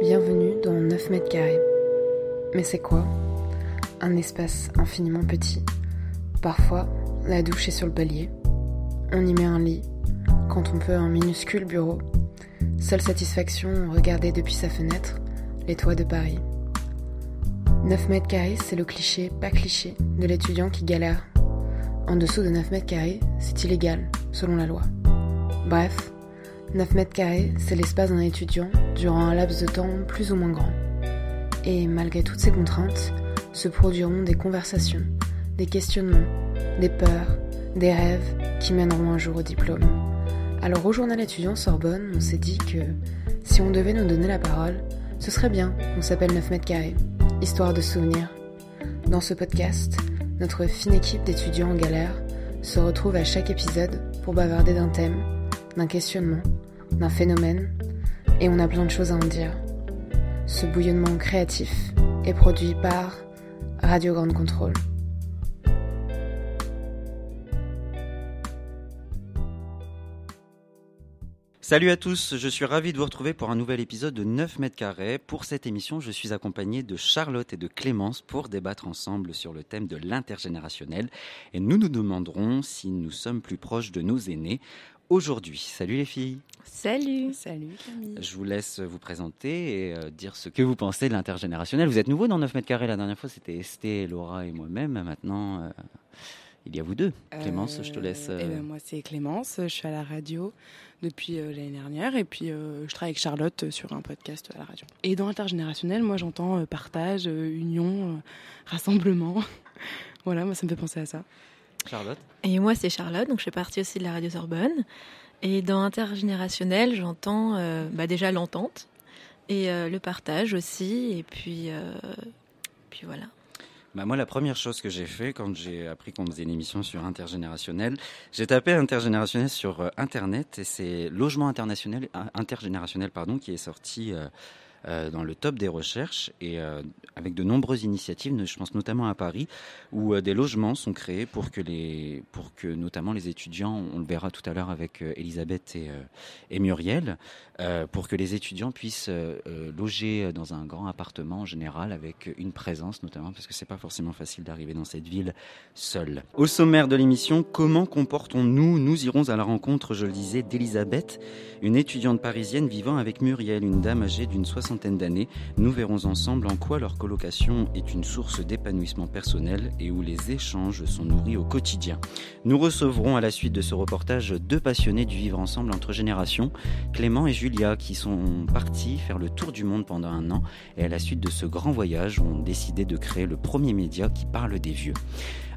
Bienvenue dans 9 mètres carrés. Mais c'est quoi? Un espace infiniment petit. Parfois, la douche est sur le palier. On y met un lit, quand on peut un minuscule bureau. Seule satisfaction, regarder depuis sa fenêtre les toits de Paris. 9 mètres carrés, c'est le cliché, pas cliché, de l'étudiant qui galère. En dessous de 9 mètres carrés, c'est illégal, selon la loi. Bref, 9 mètres carrés, c'est l'espace d'un étudiant durant un laps de temps plus ou moins grand. Et malgré toutes ces contraintes, se produiront des conversations, des questionnements, des peurs, des rêves qui mèneront un jour au diplôme. Alors au journal étudiant Sorbonne, on s'est dit que si on devait nous donner la parole, ce serait bien qu'on s'appelle 9 mètres carrés, histoire de souvenirs. Dans ce podcast, notre fine équipe d'étudiants en galère se retrouve à chaque épisode pour bavarder d'un thème, d'un questionnement, d'un phénomène, et on a plein de choses à en dire. Ce bouillonnement créatif est produit par Radio Grande Contrôle. Salut à tous, je suis ravi de vous retrouver pour un nouvel épisode de 9 mètres carrés. Pour cette émission, je suis accompagné de Charlotte et de Clémence pour débattre ensemble sur le thème de l'intergénérationnel. Et nous nous demanderons si nous sommes plus proches de nos aînés aujourd'hui. Salut les filles. Salut. Salut Camille. Je vous laisse vous présenter et euh, dire ce que vous pensez de l'intergénérationnel. Vous êtes nouveau dans 9 mètres carrés. La dernière fois, c'était Esté, Laura et moi-même. Maintenant, euh, il y a vous deux. Clémence, je te laisse. Euh, eh ben, moi, c'est Clémence. Je suis à la radio depuis euh, l'année dernière et puis euh, je travaille avec Charlotte euh, sur un podcast à la radio. Et dans intergénérationnel, moi, j'entends partage, union, rassemblement. voilà, moi, ça me fait penser à ça. Charlotte. Et moi, c'est Charlotte, donc je fais partie aussi de la radio Sorbonne. Et dans intergénérationnel, j'entends bah, déjà l'entente et le partage aussi. Et puis, puis voilà. Bah moi, la première chose que j'ai fait quand j'ai appris qu'on faisait une émission sur intergénérationnel, j'ai tapé intergénérationnel sur euh, Internet et c'est Logement international, intergénérationnel pardon, qui est sorti euh, euh, dans le top des recherches et euh, avec de nombreuses initiatives, je pense notamment à Paris, où euh, des logements sont créés pour que, les, pour que notamment les étudiants, on le verra tout à l'heure avec Elisabeth et, et Muriel, pour que les étudiants puissent loger dans un grand appartement en général avec une présence notamment, parce que c'est pas forcément facile d'arriver dans cette ville seul. Au sommaire de l'émission, comment comportons-nous? Nous irons à la rencontre, je le disais, d'Elisabeth, une étudiante parisienne vivant avec Muriel, une dame âgée d'une soixantaine d'années, nous verrons ensemble en quoi leur colocation est une source d'épanouissement personnel et où les échanges sont nourris au quotidien. Nous recevrons à la suite de ce reportage deux passionnés du vivre ensemble entre générations, Clément et Qui sont partis faire le tour du monde pendant un an et à la suite de ce grand voyage ont décidé de créer le premier média qui parle des vieux.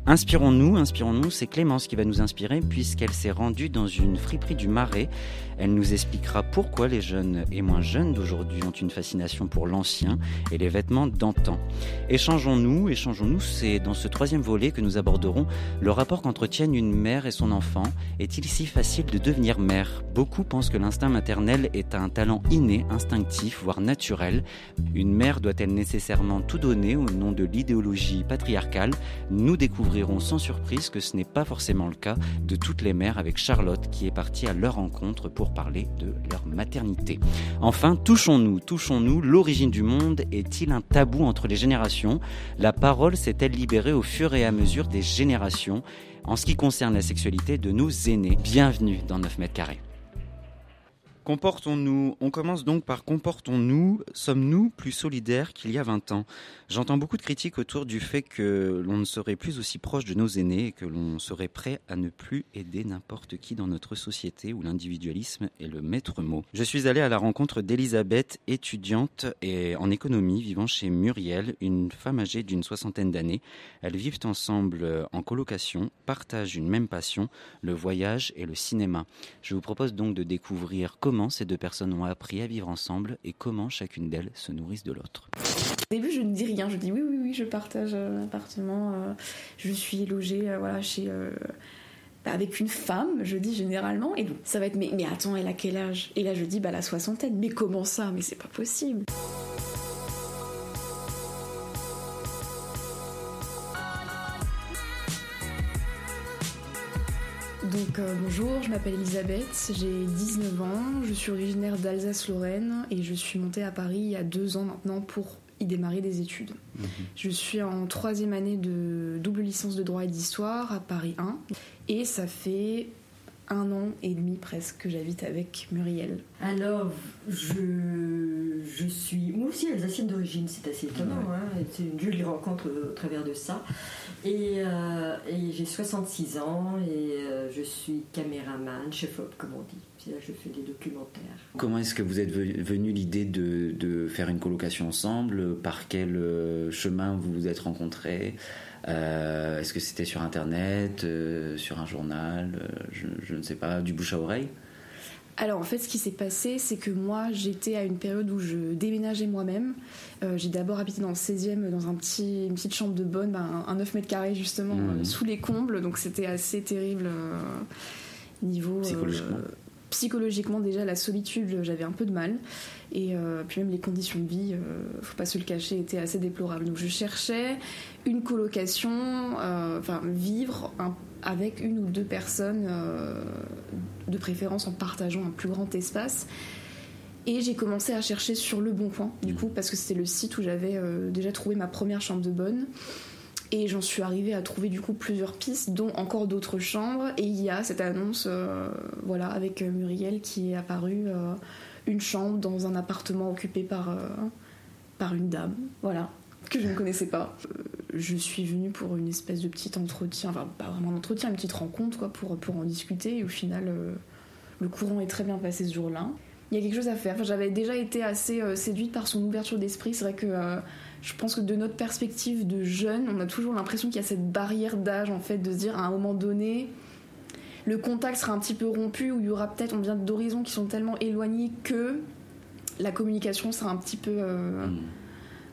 Inspirons-nous, inspirons-nous, c'est Clémence qui va nous inspirer puisqu'elle s'est rendue dans une friperie du Marais. Elle nous expliquera pourquoi les jeunes et moins jeunes d'aujourd'hui ont une fascination pour l'ancien et les vêtements d'antan. Échangeons-nous, échangeons-nous, c'est dans ce troisième volet que nous aborderons le rapport qu'entretiennent une mère et son enfant. Est-il si facile de devenir mère? Beaucoup pensent que l'instinct maternel est un talent inné, instinctif, voire naturel. Une mère doit-elle nécessairement tout donner au nom de l'idéologie patriarcale? Nous découvrons sans surprise que ce n'est pas forcément le cas de toutes les mères avec Charlotte qui est partie à leur rencontre pour parler de leur maternité. Enfin, touchons-nous, touchons-nous, l'origine du monde est-il un tabou entre les générations? La parole s'est-elle libérée au fur et à mesure des générations? En ce qui concerne la sexualité de nos aînés Bienvenue dans 9 mètres carrés. Comportons-nous. On commence donc par comportons-nous. Sommes-nous plus solidaires qu'il y a 20 ans? J'entends beaucoup de critiques autour du fait que l'on ne serait plus aussi proche de nos aînés et que l'on serait prêt à ne plus aider n'importe qui dans notre société où l'individualisme est le maître mot. Je suis allé à la rencontre d'Elisabeth, étudiante et en économie vivant chez Muriel, une femme âgée d'une soixantaine d'années. Elles vivent ensemble en colocation, partagent une même passion, le voyage et le cinéma. Je vous propose donc de découvrir comment comment ces deux personnes ont appris à vivre ensemble et comment chacune d'elles se nourrissent de l'autre. Au début, je ne dis rien. Je dis oui, oui, oui, je partage un appartement. Euh, je suis logée euh, voilà, chez, euh, bah, avec une femme, je dis généralement. Et donc, ça va être mais, attends, elle a quel âge? Et là, je dis bah, la soixantaine. Mais comment ça? Mais c'est pas possible. Donc euh, bonjour, je m'appelle Elisabeth, j'ai 19 ans, je suis originaire d'Alsace-Lorraine et je suis montée à Paris il y a deux ans maintenant pour y démarrer des études. Mhm. Je suis en troisième année de double licence de droit et d'histoire à Paris 1 et ça fait un an et demi presque que j'habite avec Muriel. Alors, je, je suis moi aussi alsacienne d'origine, c'est assez étonnant. Hein, c'est une jolie rencontre au travers de ça. Et, euh, et j'ai 66 ans et euh, je suis caméraman, chef-op, comme on dit. Là, je fais des documentaires. Comment est-ce que vous êtes venu l'idée de, de, faire une colocation ensemble? Par quel euh, chemin vous vous êtes rencontrés? Euh, Est-ce que c'était sur Internet, euh, sur un journal euh, je, je, ne sais pas, du bouche à oreille? Alors en fait ce qui s'est passé c'est que moi j'étais à une période où je déménageais moi-même. j'ai d'abord habité dans le 16e dans un petit, une petite chambre de bonne, ben, un 9 mètres carrés justement mmh. sous les combles donc c'était assez terrible niveau psychologiquement. psychologiquement déjà la solitude j'avais un peu de mal. Et euh, puis même les conditions de vie, euh, faut pas se le cacher, étaient assez déplorables. Donc je cherchais une colocation, euh, enfin vivre avec une ou deux personnes, de préférence en partageant un plus grand espace. Et j'ai commencé à chercher sur Le Bon Coin, du coup, parce que c'était le site où j'avais déjà trouvé ma première chambre de bonne. Et j'en suis arrivée à trouver du coup plusieurs pistes, dont encore d'autres chambres. Et il y a cette annonce, voilà, avec Muriel qui est apparue une chambre dans un appartement occupé par, euh, par une dame, voilà, que je ne connaissais pas. Euh, je suis venue pour une espèce de petit entretien, enfin pas vraiment un entretien, une petite rencontre quoi, pour, pour en discuter. Et au final, euh, le courant est très bien passé ce jour-là. Il y a quelque chose à faire. Enfin, J'avais déjà été assez séduite par son ouverture d'esprit. C'est vrai que je pense que de notre perspective de jeune, on a toujours l'impression qu'il y a cette barrière d'âge en fait, de se dire à un moment donné, le contact sera un petit peu rompu, où il y aura peut-être, on vient d'horizons qui sont tellement éloignés que la communication sera un petit peu euh, hmm.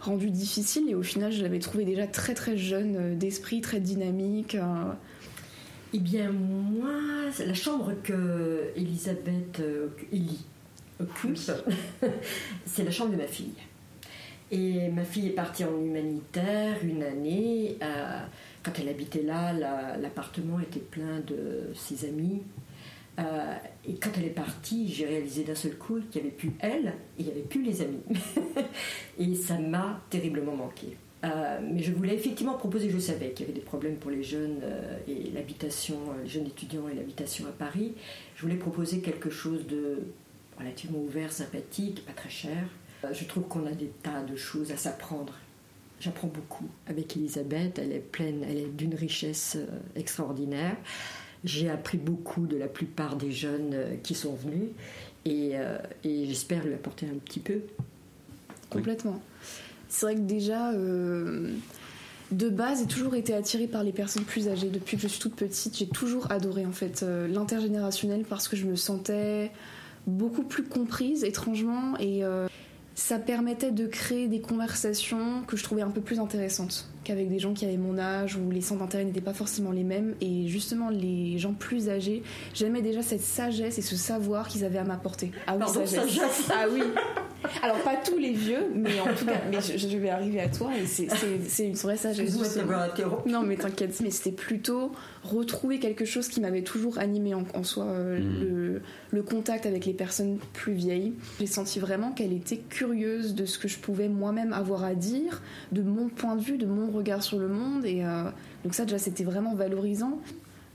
Rendue difficile. Et au final, je l'avais trouvé déjà très très jeune euh, d'esprit, très dynamique. Euh. Eh bien, moi, la chambre que Elisabeth Ellie occupe, c'est la chambre de ma fille. Et ma fille est partie en humanitaire une année. Quand elle habitait là, l'appartement était plein de ses amis. Euh, et quand elle est partie, j'ai réalisé d'un seul coup qu'il n'y avait plus elle et il n'y avait plus les amis. et ça m'a terriblement manqué. Euh, mais je voulais effectivement proposer, je savais qu'il y avait des problèmes pour les jeunes euh, et l'habitation, les jeunes étudiants et l'habitation à Paris. Je voulais proposer quelque chose de relativement ouvert, sympathique, pas très cher. je trouve qu'on a des tas de choses à s'apprendre J'apprends beaucoup avec Elisabeth. Elle est pleine, elle est d'une richesse extraordinaire. J'ai appris beaucoup de la plupart des jeunes euh, qui sont venus euh, et, j'espère lui apporter un petit peu. Complètement. C'est vrai que déjà, de base, j'ai toujours été attirée par les personnes plus âgées. Depuis que je suis toute petite, j'ai toujours adoré en fait l'intergénérationnel parce que je me sentais beaucoup plus comprise étrangement et ça permettait de créer des conversations que je trouvais un peu plus intéressantes qu'avec des gens qui avaient mon âge où les centres d'intérêt n'étaient pas forcément les mêmes. Et justement, les gens plus âgés, j'aimais déjà cette sagesse et ce savoir qu'ils avaient à m'apporter. Ah oui, sagesse. Ah oui. Alors, pas tous les vieux, mais en tout cas, mais je, vais arriver à toi et c'est une vraie sagesse. Non, mais t'inquiète, mais c'était plutôt retrouver quelque chose qui m'avait toujours animé en, soi, euh, hmm. le, le, contact avec les personnes plus vieilles. J'ai senti vraiment qu'elle était curieuse de ce que je pouvais moi-même avoir à dire, de mon point de vue, de mon regard sur le monde. Et euh, donc ça, déjà, c'était vraiment valorisant.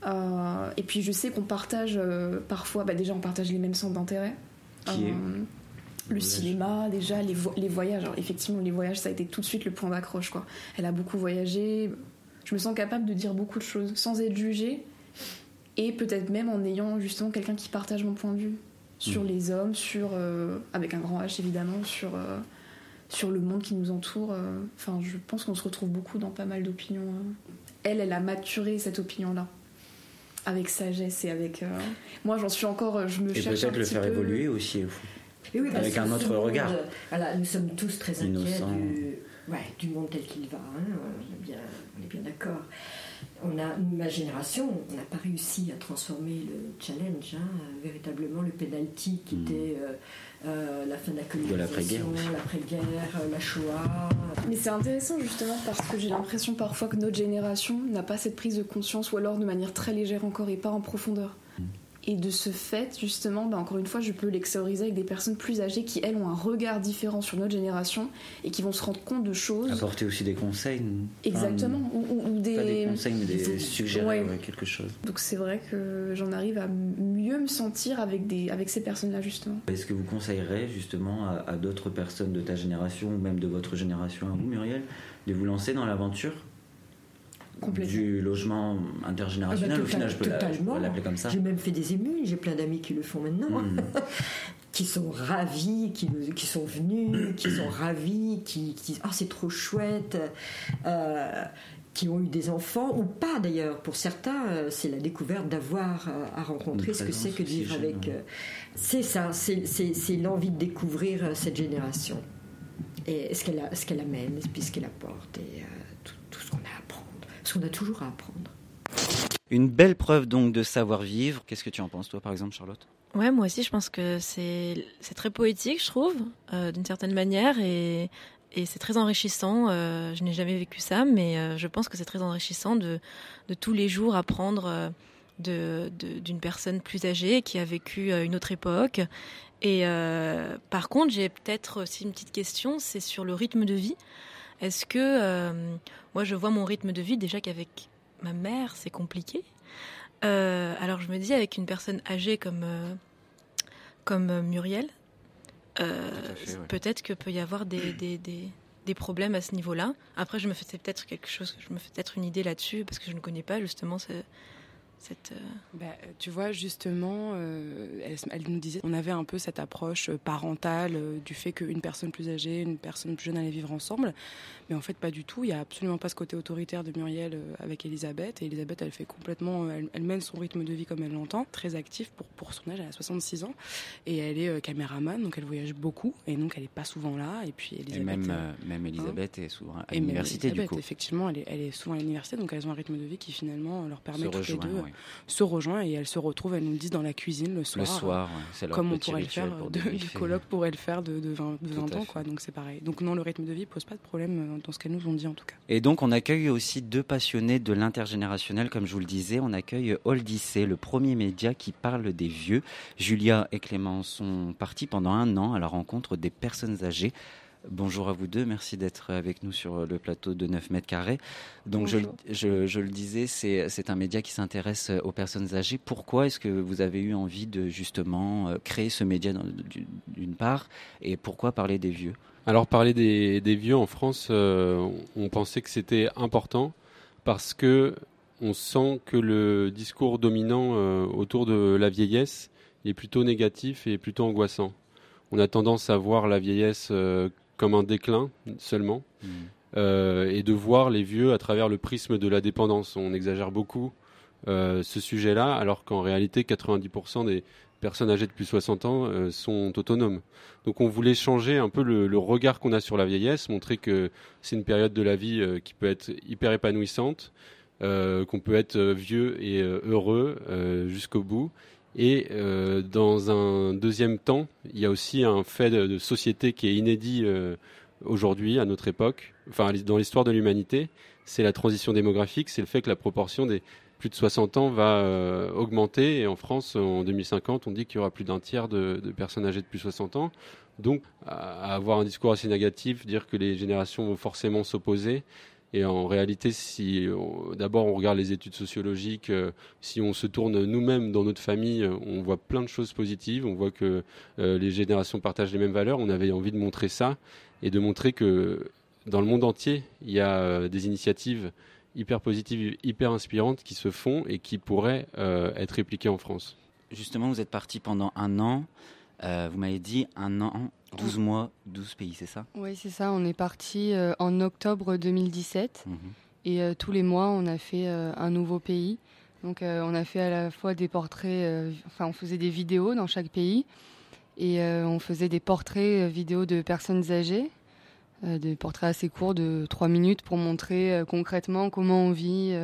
Euh, et puis je sais qu'on partage parfois, bah déjà on partage les mêmes centres d'intérêt. Qui est le cinéma, déjà, les, les voyages. Alors, effectivement, les voyages, ça a été tout de suite le point d'accroche. quoi. Elle a beaucoup voyagé. Je me sens capable de dire beaucoup de choses sans être jugée. Et peut-être même en ayant justement quelqu'un qui partage mon point de vue sur mm. les hommes, sur, euh, avec un grand H évidemment, sur, euh, sur le monde qui nous entoure. Euh. Enfin, je pense qu'on se retrouve beaucoup dans pas mal d'opinions. Elle, elle a maturé cette opinion-là avec sagesse et avec. Moi, j'en suis encore. Je me et peut-être le faire évoluer aussi avec un autre regard. voilà, nous sommes tous très inquiets du, ouais, du, monde tel qu'il va. Hein, on est bien, bien d'accord. On a, ma génération, on n'a pas réussi à transformer le challenge, hein, véritablement le penalty qui hmm. était euh, euh, la fin de la colonisation, l'après-guerre, la Shoah. Mais c'est intéressant justement parce que j'ai l'impression parfois que notre génération n'a pas cette prise de conscience ou alors de manière très légère encore et pas en profondeur. Et de ce fait, justement, bah, encore une fois, je peux l'extérioriser avec des personnes plus âgées qui, elles, ont un regard différent sur notre génération et qui vont se rendre compte de choses. Apporter aussi des conseils. Exactement. ou, des... Pas des conseils, mais des, suggérer quelque chose. Donc c'est vrai que j'en arrive à mieux me sentir avec, des, avec ces personnes-là, justement. Est-ce que vous conseillerez, justement, à, à d'autres personnes de ta génération ou même de votre génération à vous, Muriel, de vous lancer dans l'aventure? Du logement intergénérationnel, ah bah, au final, je peux l'appeler comme ça. J'ai même fait des émules, j'ai plein d'amis qui le font maintenant. Hmm. qui sont ravis, qui, qui, sont venus, qui sont ravis, qui, disent Ah, c'est trop chouette, euh, qui ont eu des enfants, ou pas d'ailleurs. Pour certains, euh, c'est la découverte d'avoir euh, à rencontrer ce que c'est que de vivre avec. c'est ça, c'est l'envie de découvrir cette génération. Et ce qu'elle amène, puis ce qu'elle apporte, et tout, tout ce qu'on a parce qu'on a toujours à apprendre. Une belle preuve donc de savoir-vivre. Qu'est-ce que tu en penses, toi, par exemple, Charlotte? Ouais, moi aussi, je pense que c'est très poétique, je trouve, euh, d'une certaine manière, et, et c'est très enrichissant. Euh, je n'ai jamais vécu ça, mais euh, je pense que c'est très enrichissant de, de, tous les jours apprendre d'une de, personne plus âgée qui a vécu une autre époque. Et par contre, j'ai peut-être aussi une petite question, c'est sur le rythme de vie. Est-ce que euh, moi je vois mon rythme de vie déjà qu'avec ma mère c'est compliqué. Euh, alors je me dis avec une personne âgée comme euh, comme Muriel, peut-être que peut y avoir des, des, des, des problèmes à ce niveau-là. Après je me fais peut-être quelque chose, je me fais peut-être une idée là-dessus parce que je ne connais pas justement cette, euh, bah, tu vois, justement, euh, elle, nous disait, on avait un peu cette approche euh, parentale du fait qu'une personne plus âgée, une personne plus jeune allaient vivre ensemble. Mais en fait, pas du tout. Il n'y a absolument pas ce côté autoritaire de Muriel avec Elisabeth. Et Elisabeth, elle fait complètement, elle, mène son rythme de vie comme elle l'entend, très actif pour, pour son âge. Elle a 66 ans. Et elle est caméraman, donc elle voyage beaucoup. Et donc, elle n'est pas souvent là. Et puis, Elisabeth. Et même, même Elisabeth est souvent à l'université, du coup. Effectivement, elle est, elle est souvent à l'université. Donc, elles ont un rythme de vie qui, finalement, leur permet toutes les deux se rejoint et elles se retrouvent, elles nous disent dans la cuisine le soir. Le soir, c'est comme on pourrait le faire, de, du colloque pourrait le faire de, 20, ans, quoi. Donc c'est pareil. Donc non, le rythme de vie pose pas de problème euh, dans ce qu'elles nous ont dit en tout cas. Et donc on accueille aussi deux passionnés de l'intergénérationnel, comme je vous le disais. On accueille Oldissé, le premier média qui parle des vieux. Julia et Clément sont partis pendant un an à la rencontre des personnes âgées Bonjour à vous deux, merci d'être avec nous sur le plateau de 9 mètres carrés. Donc je, le disais, c'est un média qui s'intéresse aux personnes âgées. Pourquoi est-ce que vous avez eu envie de justement euh, créer ce média d'une part et pourquoi parler des vieux? Alors parler des, vieux en France, euh, on pensait que c'était important parce que on sent que le discours dominant euh, autour de la vieillesse est plutôt négatif et plutôt angoissant. On a tendance à voir la vieillesse comme un déclin seulement, hmm. euh, et de voir les vieux à travers le prisme de la dépendance. On exagère beaucoup euh, ce sujet-là, alors qu'en réalité, 90% des personnes âgées de plus de 60 ans euh, sont autonomes. Donc on voulait changer un peu le, regard qu'on a sur la vieillesse, montrer que c'est une période de la vie qui peut être hyper épanouissante, qu'on peut être vieux et heureux jusqu'au bout, et euh, dans un deuxième temps, il y a aussi un fait de, société qui est inédit euh, aujourd'hui, à notre époque, enfin dans l'histoire de l'humanité, c'est la transition démographique, c'est le fait que la proportion des plus de 60 ans va euh, augmenter. Et en France, en 2050, on dit qu'il y aura plus d'un tiers de, personnes âgées de plus de 60 ans. Donc, avoir un discours assez négatif, dire que les générations vont forcément s'opposer, Et en réalité, si d'abord on regarde les études sociologiques, euh, si on se tourne nous-mêmes dans notre famille, euh, on voit plein de choses positives. On voit que euh, les générations partagent les mêmes valeurs. On avait envie de montrer ça et de montrer que dans le monde entier, il y a des initiatives hyper positives, hyper inspirantes qui se font et qui pourraient être répliquées en France. Justement, vous êtes parti pendant un an. vous m'avez dit un an 12 mois, 12 pays, c'est ça Oui, c'est ça. On est parti euh, en octobre 2017. Mhm. Et euh, tous les mois, on a fait euh, un nouveau pays. Donc, on a fait à la fois des portraits, enfin, on faisait des vidéos dans chaque pays. Et on faisait des portraits vidéo de personnes âgées, des portraits assez courts de 3 minutes pour montrer concrètement comment on vit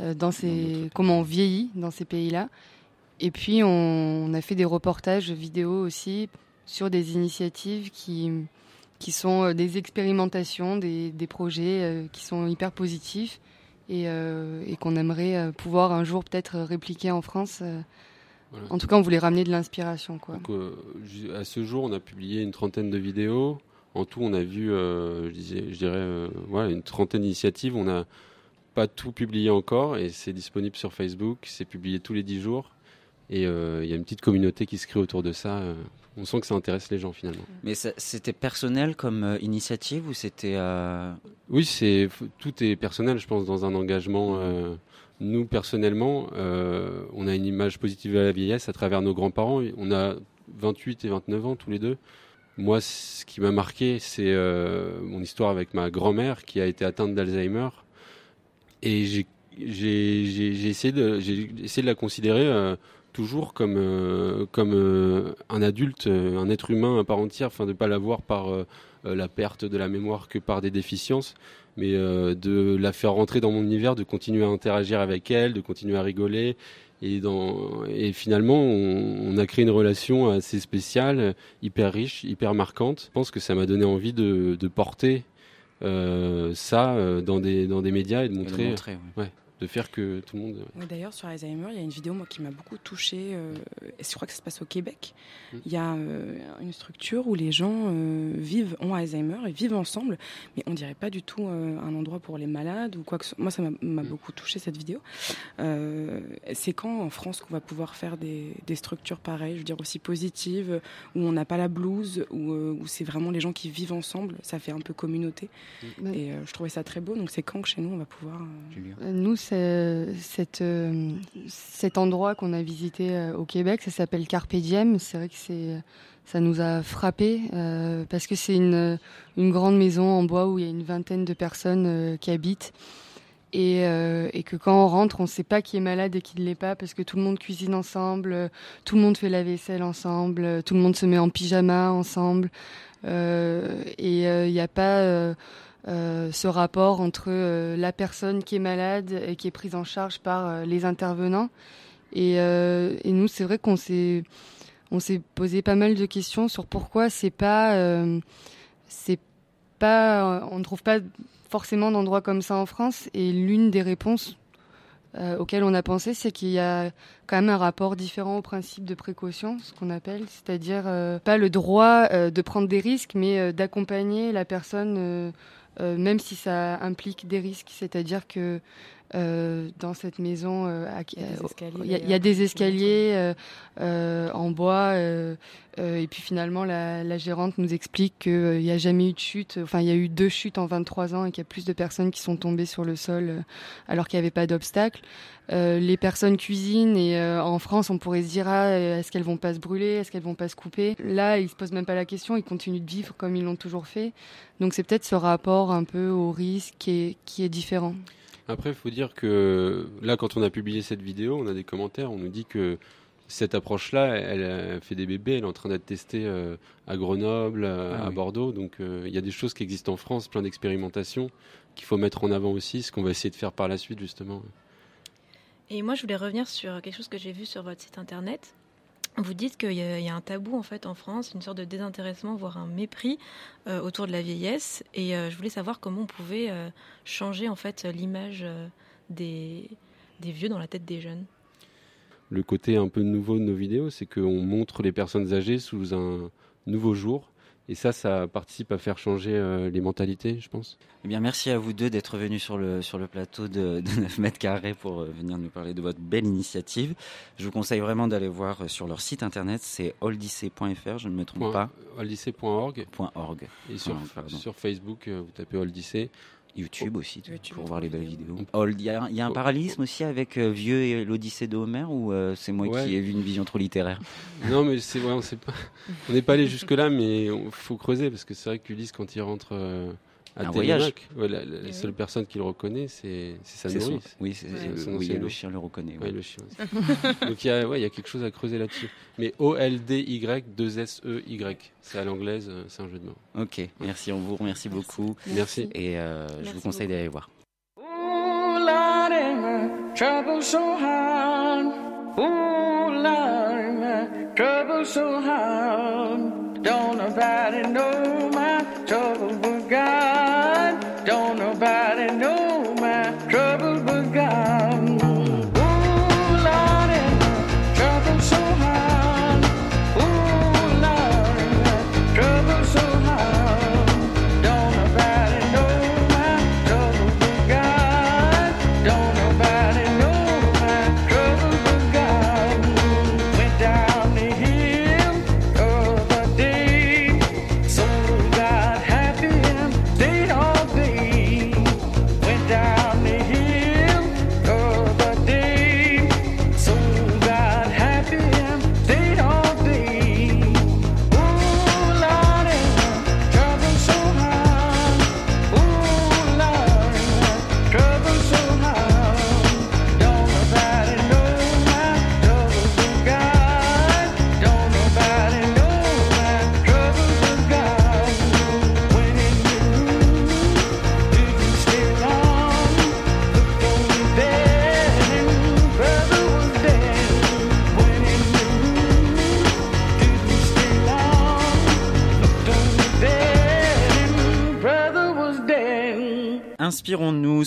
dans ces, comment on vieillit dans ces pays-là. Et puis, on, a fait des reportages vidéo aussi sur des initiatives qui, qui sont euh, des expérimentations, des, des projets euh, qui sont hyper positifs et, euh, et qu'on aimerait pouvoir un jour peut-être répliquer en France. En tout cas, on voulait ramener de l'inspiration. Quoi. à ce jour, on a publié une trentaine de vidéos. En tout, on a vu, je, je, dirais, voilà, une trentaine d'initiatives. On n'a pas tout publié encore et c'est disponible sur Facebook. C'est publié tous les dix jours. Et il y a une petite communauté qui se crée autour de ça on sent que ça intéresse les gens finalement. Mais c'était personnel comme euh, initiative ou c'était euh, Oui, c'est tout est personnel, je pense, dans un engagement. Euh, nous personnellement, on a une image positive de la vieillesse à travers nos grands-parents. On a 28 et 29 ans tous les deux. Moi, ce qui m'a marqué, c'est mon histoire avec ma grand-mère qui a été atteinte d'Alzheimer. Et j'ai essayé, essayé de la considérer toujours comme euh, comme euh, un adulte, euh, un être humain à part entière, enfin de pas la voir par la perte de la mémoire que par des déficiences, mais de la faire rentrer dans mon univers, de continuer à interagir avec elle, de continuer à rigoler. Et, dans, et finalement, on, a créé une relation assez spéciale, hyper riche, hyper marquante. Je pense que ça m'a donné envie de, de porter ça dans des dans des médias et de montrer, ouais de faire que tout le monde. Oui, D'ailleurs, sur Alzheimer, il y a une vidéo moi, qui m'a beaucoup touchée. Euh, et je crois que ça se passe au Québec. Mmh. Il y a euh, une structure où les gens euh, vivent, ont Alzheimer et vivent ensemble. Mais on dirait pas du tout un endroit pour les malades ou quoi que ce soit. Moi, ça m'a mmh. beaucoup touché cette vidéo. c'est quand en France qu'on va pouvoir faire des, des, structures pareilles, je veux dire aussi positives, où on n'a pas la blouse, où, où c'est vraiment les gens qui vivent ensemble. Ça fait un peu communauté. Mmh. Et je trouvais ça très beau. Donc c'est quand que chez nous on va pouvoir. Nous, euh, cet endroit qu'on a visité euh, au Québec, ça s'appelle Carpe Diem. C'est vrai que c'est, ça nous a frappé euh, parce que c'est une, une grande maison en bois où il y a une vingtaine de personnes qui habitent. Et, et, que quand on rentre, on ne sait pas qui est malade et qui ne l'est pas parce que tout le monde cuisine ensemble, tout le monde fait la vaisselle ensemble, tout le monde se met en pyjama ensemble. et il n'y a pas euh, ce rapport entre euh, la personne qui est malade et qui est prise en charge par euh, les intervenants. Et, nous, c'est vrai qu'on s'est on s'est posé pas mal de questions sur pourquoi c'est pas c'est pas on ne trouve pas forcément d'endroits comme ça en France. Et l'une des réponses auxquelles on a pensé, c'est qu'il y a quand même un rapport différent au principe de précaution, ce qu'on appelle, c'est-à-dire pas le droit de prendre des risques, mais d'accompagner la personne même si ça implique des risques, c'est-à-dire que euh, dans cette maison, euh, il y, a des escaliers en bois, et puis finalement la, gérante nous explique qu'il n'y a jamais eu de chute. Enfin, il y a eu deux chutes en 23 ans et qu'il y a plus de personnes qui sont tombées sur le sol alors qu'il n'y avait pas d'obstacle. les personnes cuisinent et en France, on pourrait se dire ah, est-ce qu'elles vont pas se brûler, est-ce qu'elles vont pas se couper? Là, ils se posent même pas la question, ils continuent de vivre comme ils l'ont toujours fait. Donc c'est peut-être ce rapport un peu au risque qui est, qui est différent. Après, il faut dire que là, quand on a publié cette vidéo, on a des commentaires, on nous dit que cette approche-là, elle, fait des bébés, elle est en train d'être testée euh, à Grenoble, à, ah Bordeaux. Donc euh, il y a des choses qui existent en France, plein d'expérimentations qu'il faut mettre en avant aussi, ce qu'on va essayer de faire par la suite justement. Et moi, je voulais revenir sur quelque chose que j'ai vu sur votre site internet. Vous dites qu'il y, a un tabou en fait en France, une sorte de désintéressement, voire un mépris euh, autour de la vieillesse. Et euh, je voulais savoir comment on pouvait euh, changer en fait l'image des, des vieux dans la tête des jeunes. Le côté un peu nouveau de nos vidéos, c'est qu'on montre les personnes âgées sous un nouveau jour Et ça, ça participe à faire changer euh, les mentalités, je pense. Eh bien, merci à vous deux d'être venus sur le, sur le plateau de, 9 mètres carrés pour euh, venir nous parler de votre belle initiative. Je vous conseille vraiment d'aller voir sur leur site internet, c'est oldicée.fr, je ne me trompe pas. oldicée.org. .org. Et sur, sur Facebook, vous tapez Oldicée. YouTube aussi, pour voir les belles vidéos. Il y, a, un parallélisme aussi avec euh, Vieux et l'Odyssée de Homer ou euh, c'est moi qui ai vu une vision trop littéraire? Non, mais c'est vrai, on n'est pas allé jusque-là, mais il faut creuser parce que c'est vrai qu'Ulysse, quand il rentre euh, un voyage. la, eh seule personne qui le reconnaît, c'est sa nourrice. oui, le chien le reconnaît. le chien Donc il y, a, y a quelque chose à creuser là-dessus. Mais O-L-D-Y, 2-S-E-Y. C'est à l'anglaise, euh, c'est un jeu de mots. Ok, merci, on vous remercie beaucoup. Merci. Et euh, je vous conseille d'aller voir. Don't nobody know my trouble. Don't nobody know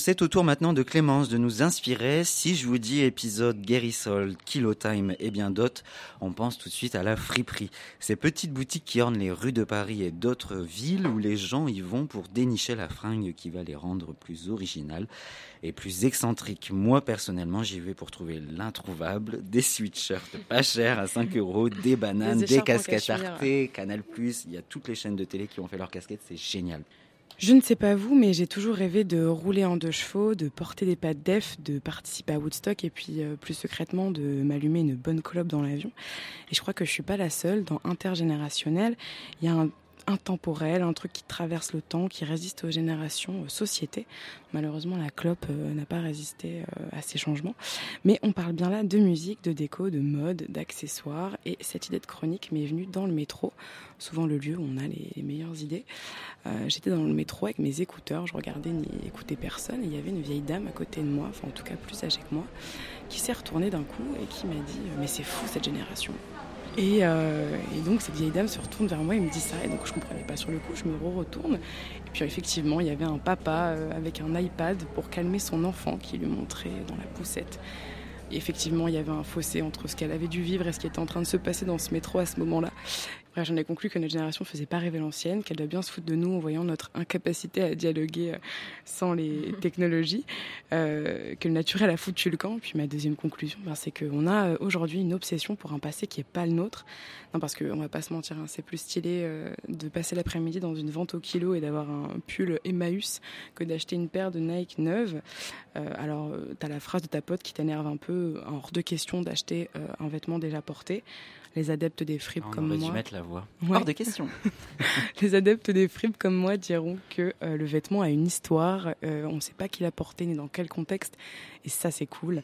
c'est au tour maintenant de Clémence de nous inspirer. Si je vous dis épisode Guérissol, Kilo Time et bien d'autres, on pense tout de suite à la friperie. Ces petites boutiques qui ornent les rues de Paris et d'autres villes où les gens y vont pour dénicher la fringue qui va les rendre plus originales et plus excentriques. Moi, personnellement, j'y vais pour trouver l'introuvable, des sweatshirts pas chers à 5 euros, des bananes, des, casquettes Arte, Canal+, il y a toutes les chaînes de télé qui ont fait leurs casquettes, c'est génial. Je ne sais pas vous, mais j'ai toujours rêvé de rouler en deux chevaux, de porter des pattes def, de participer à Woodstock et puis euh, plus secrètement de m'allumer une bonne clope dans l'avion. Et je crois que je suis pas la seule. Dans Intergénérationnel, il y a un intemporel, un truc qui traverse le temps, qui résiste aux générations, aux sociétés. Malheureusement, la clope euh, n'a pas résisté euh, à ces changements. Mais on parle bien là de musique, de déco, de mode, d'accessoires. Et cette idée de chronique m'est venue dans le métro, souvent le lieu où on a les, meilleures idées. Euh, j'étais dans le métro avec mes écouteurs, je regardais ni écoutais personne. Il y avait une vieille dame à côté de moi, enfin en tout cas plus âgée que moi, qui s'est retournée d'un coup et qui m'a dit Mais c'est fou cette génération. Euh, et, donc cette vieille dame se retourne vers moi et me dit ça. Et donc je comprenais pas sur le coup, je me retourne. Et puis effectivement, il y avait un papa euh, avec un iPad pour calmer son enfant qui lui montrait dans la poussette. Et effectivement, il y avait un fossé entre ce qu'elle avait dû vivre et ce qui était en train de se passer dans ce métro à ce moment-là j'en ai conclu que notre génération ne faisait pas rêver l'ancienne, qu'elle doit bien se foutre de nous en voyant notre incapacité à dialoguer euh, sans les technologies, euh, que le naturel a foutu le camp. Puis ma deuxième conclusion, ben, c'est qu'on a euh, aujourd'hui une obsession pour un passé qui n'est pas le nôtre. Non, parce qu'on va pas se mentir, hein, c'est plus stylé de passer l'après-midi dans une vente au kilo et d'avoir un pull Emmaüs que d'acheter une paire de Nike neuve. alors, tu as la phrase de ta pote qui t'énerve un peu, hors de question d'acheter un vêtement déjà porté les adeptes des fripes comme moi. On aurait mettre la voix. Hors de question. les adeptes des fripes comme moi diront que euh, le vêtement a une histoire. Euh, on ne sait pas qui l'a porté ni dans quel contexte. Et ça, c'est cool.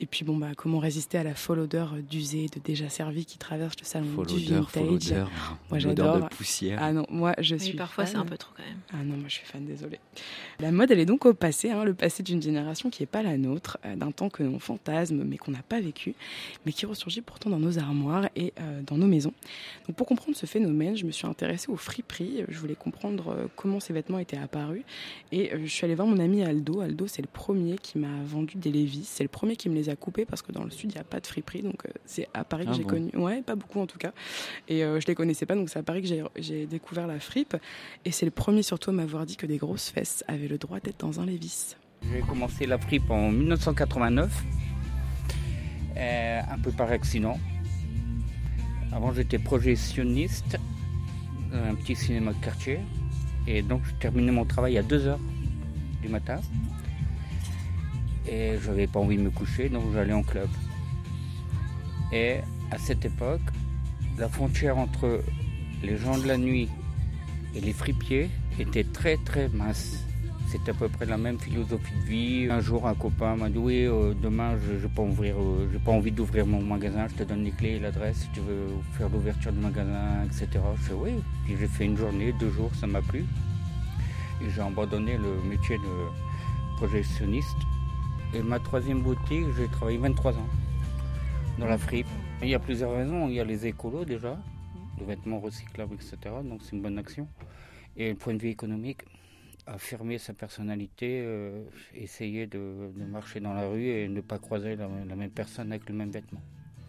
Et puis, bon, bah, comment résister à la folle odeur d'usé, de déjà servi qui traverse le salon du vintage. moi, j'adore. de poussière. Ah non, moi, je suis. parfois, c'est un peu trop quand même. Ah non, moi, je suis fan, désolée. La mode, elle est donc au passé, hein, le passé d'une génération qui n'est pas la nôtre, euh, d'un temps que l'on fantasme, mais qu'on n'a pas vécu, mais qui ressurgit pourtant dans nos armoires et dans nos maisons. Donc, pour comprendre ce phénomène, je me suis intéressée au friperie. Je voulais comprendre euh, comment ces vêtements étaient apparus. Et je suis allée voir mon ami Aldo. Aldo, c'est le premier qui m'a vendu des Levi's. C'est le premier qui me les a coupés parce que dans le sud, il n'y a pas de friperie. Donc c'est à Paris que Ah j'ai bon connu. Ouais, pas beaucoup en tout cas. Et je les connaissais pas, donc c'est à Paris que j'ai- découvert la fripe. Et c'est le premier surtout à m'avoir dit que des grosses fesses avaient le droit d'être dans un Levi's. J'ai commencé la fripe en 1989, euh, un peu par accident. Avant, j'étais projectionniste dans un petit cinéma de quartier. Et donc, je terminais mon travail à 2h du matin. Et je n'avais pas envie de me coucher, donc j'allais en club. Et à cette époque, la frontière entre les gens de la nuit et les fripiers était très très mince. C'était à peu près la même philosophie de vie. Un jour, un copain m'a dit Oui, euh, demain, je n'ai pas, euh, j'ai pas envie d'ouvrir mon magasin, je te donne les clés et l'adresse si tu veux faire l'ouverture du magasin, etc. Je fais Oui. Puis j'ai fait une journée, deux jours, ça m'a plu. Et j'ai abandonné le métier de projectionniste. Et ma troisième boutique, j'ai travaillé 23 ans dans la fripe. Il y a plusieurs raisons. Il y a les écolos déjà, les vêtements recyclables, etc. Donc c'est une bonne action. Et le point de vue économique, affirmer sa personnalité, euh, essayer de, de marcher dans la rue et ne pas croiser la, la même personne avec le même vêtement.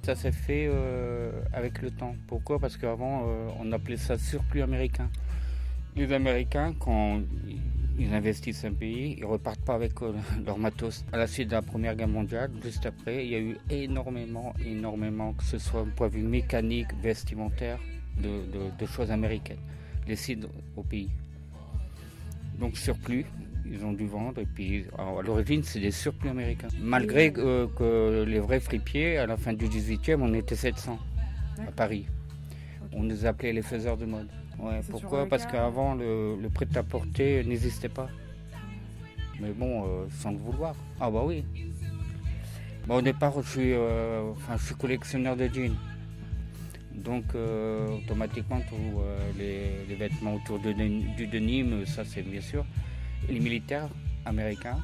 Ça s'est fait euh, avec le temps. Pourquoi? Parce qu'avant, euh, on appelait ça surplus américain. Les Américains, quand ils investissent un pays, ils repartent pas avec euh, leur matos. À la suite de la Première Guerre mondiale, juste après, il y a eu énormément, énormément, que ce soit au point de vue mécanique, vestimentaire, de, de- de choses américaines. Les au pays. Donc surplus, ils ont dû vendre et puis alors, à l'origine c'est des surplus américains. Malgré euh, que les vrais fripiers, à la fin du 18e, on était 700 à Paris. On nous appelait les faiseurs de mode. Ouais, pourquoi? Parce qu'avant le, le prêt-à-porter n'existait pas. Mais bon, euh, sans le vouloir. Ah bah oui. Bon, au départ, je suis, euh, je suis collectionneur de jeans. Donc, euh, automatiquement, tous les, les vêtements autour de, du denim, ça c'est bien sûr. Et les militaires américains,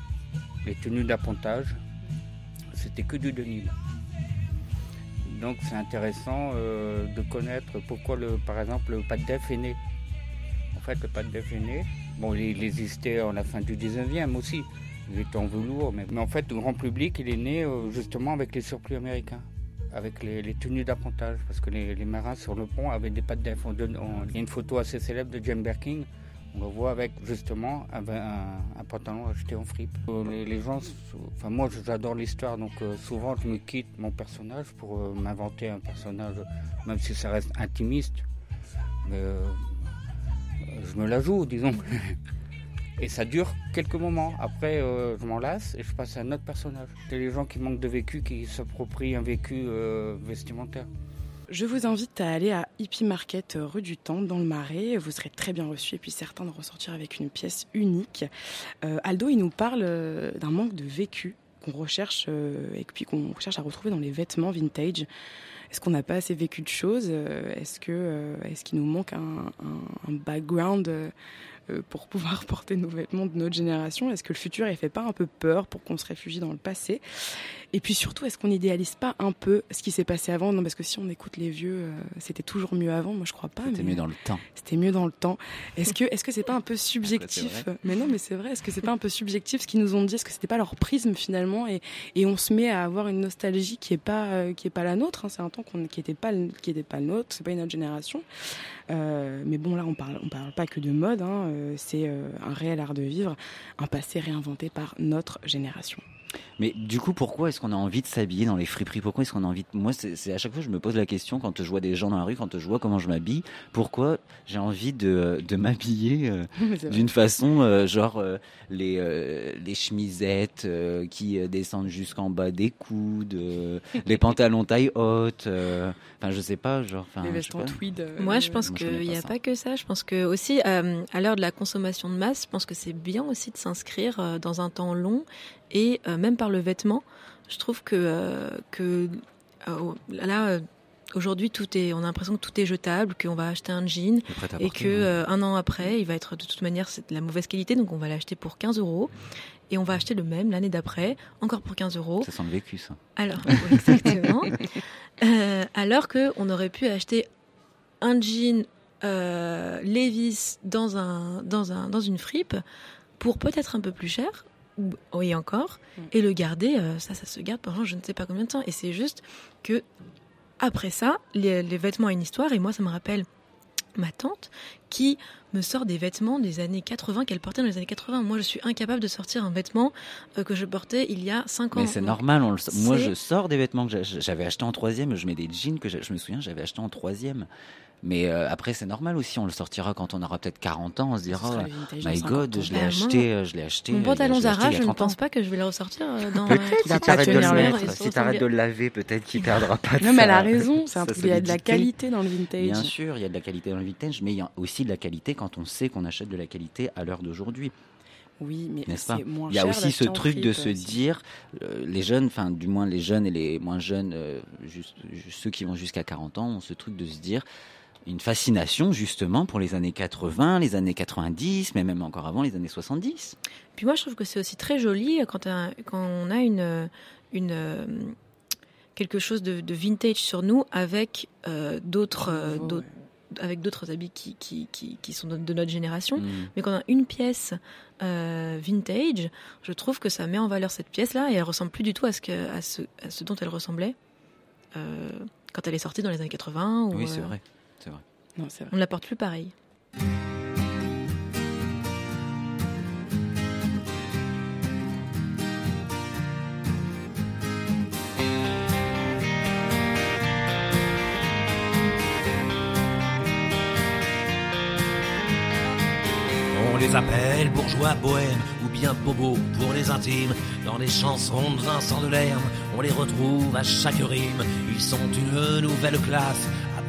les tenues d'appontage, c'était que du denim. Donc, c'est intéressant euh, de connaître pourquoi, le, par exemple, le def est né. En fait, le pas de def est né. Bon, il, existait en la fin du 19e aussi. Il était en velours, mais, mais en fait, le grand public, il est né euh, justement avec les surplus américains avec les, tenues d'appontage, parce que les, marins sur le pont avaient des on- Il y a une photo assez célèbre de James Birkin, on le voit avec justement un, pantalon acheté en fripe. Euh, Les, gens, enfin moi j'adore l'histoire, donc euh, souvent je me quitte mon personnage pour euh, m'inventer un personnage, même si ça reste intimiste, mais je me la joue, disons. Et ça dure quelques moments. Après, je m'en lasse et je passe à un autre personnage. C'est les gens qui manquent de vécu qui s'approprient un vécu vestimentaire. Je vous invite à aller à Hippie Market euh, rue du Temple dans le Marais. Vous serez très bien reçus et puis certains de ressortir avec une pièce unique. Euh, Aldo, il nous parle euh, d'un manque de vécu qu'on recherche et puis qu'on cherche à retrouver dans les vêtements vintage. Est-ce qu'on n'a pas assez vécu de choses? Est-ce qu'il nous manque un, un- un background pour pouvoir porter nos vêtements de notre génération? Est-ce que le futur, il fait pas un peu peur pour qu'on se réfugie dans le passé? Et puis surtout, est-ce qu'on n'idéalise pas un peu ce qui s'est passé avant? Non, parce que si on écoute les vieux, euh, c'était toujours mieux avant. Moi, je crois pas. C'était mieux dans le temps. c'était mieux dans le temps. Est-ce que est-ce que c'est pas un peu subjectif c'est vrai. Mais non, mais c'est vrai. Est-ce que c'est pas un peu subjectif ce qu'ils nous ont dit? Est-ce que c'était pas leur prisme finalement? Et, et on se met à avoir une nostalgie qui est pas euh, qui est pas la nôtre. hein. C'est un temps qu'on qui était pas le- qui était pas le nôtre. C'est pas une autre génération. Euh, mais bon, là, on parle on parle pas que de mode. hein. C'est un réel art de vivre, un passé réinventé par notre génération. Mais du coup, pourquoi est-ce qu'on a envie de s'habiller dans les friperies? Pourquoi est-ce qu'on a envie de... Moi, c'est à chaque fois je me pose la question quand je vois des gens dans la rue, quand je vois comment je m'habille, pourquoi j'ai envie de, de m'habiller euh, d'une façon euh, genre euh, les euh, les chemisettes euh, qui euh, descendent jusqu'en bas des coudes, euh, les pantalons taille haute, euh, enfin je sais pas, genre Les vestons pas. tweed. euh, Moi, je pense qu'il n'y a ça. pas que ça. Je pense que aussi, euh, à l'heure de la consommation de masse, je pense que c'est bien aussi de s'inscrire euh, dans un temps long et euh, même par le vêtement. Je trouve que, euh, que euh, là, aujourd'hui, tout est, on a l'impression que tout est jetable, qu'on va acheter un jean et que ouais. euh, un an après, il va être de toute manière de la mauvaise qualité, donc on va l'acheter pour 15 euros. Et on va acheter le même l'année d'après, encore pour 15 euros. ça sent le vécu ça. Alors, exactement. Euh, alors que on aurait pu acheter un jean euh, Levis dans, un, dans, un, dans une fripe pour peut-être un peu plus cher, oui encore, Mm. et le garder, euh, ça, ça se garde pendant je ne sais pas combien de temps. Et c'est juste que après ça, les, les vêtements ont une histoire, et moi, ça me rappelle ma tante qui me sort des vêtements des années 80 qu'elle portait dans les années 80. Moi, je suis incapable de sortir un vêtement euh, que je portais il y a 5 ans. Mais c'est normal. On le... Moi, je sors des vêtements que j'a- j'avais achetés en troisième. Je mets des jeans que j'a- je me souviens, j'avais acheté en troisième. Mais euh, après, c'est normal aussi. On le sortira quand on aura peut-être 40 ans. On se dira, oh, my de 50 God, je l'ai acheté, euh, je l'ai acheté. Mon pantalon Zara, je ne 30 ans. pense pas que je vais le ressortir euh, dans. Peut-être si va tu pas arrêtes de le mettre, si de le laver, peut-être qu'il perdra pas de Non, mais elle a raison, c'est un sa truc, il y a de la qualité dans le vintage. Bien sûr, il y a de la qualité dans le vintage, mais il y a aussi de la qualité quand on sait qu'on achète de la qualité à l'heure d'aujourd'hui, Oui, mais c'est moins Il y a cher aussi ce truc de se euh, dire, euh, les jeunes, enfin du moins les jeunes et les moins jeunes, euh, juste, juste ceux qui vont jusqu'à 40 ans, ont ce truc de se dire une fascination justement pour les années 80, les années 90, mais même encore avant les années 70. Puis moi, je trouve que c'est aussi très joli quand, un- quand on a une, une, quelque chose de, de vintage sur nous avec euh, d'autres euh, avec d'autres habits qui, qui, qui, qui sont de, notre génération. Mm. Mais quand on a une pièce euh, vintage, je trouve que ça met en valeur cette pièce-là et elle ressemble plus du tout à ce, que, à ce, à ce dont elle ressemblait euh, quand elle est sortie dans les années 80. Ou, Oui, c'est euh, vrai. C'est vrai. Non, c'est vrai. On ne la porte plus pareil. On les appelle bourgeois bohèmes ou bien bobos pour les intimes. Dans les chansons de Vincent Delerme, on les retrouve à chaque rime. Ils sont une nouvelle classe.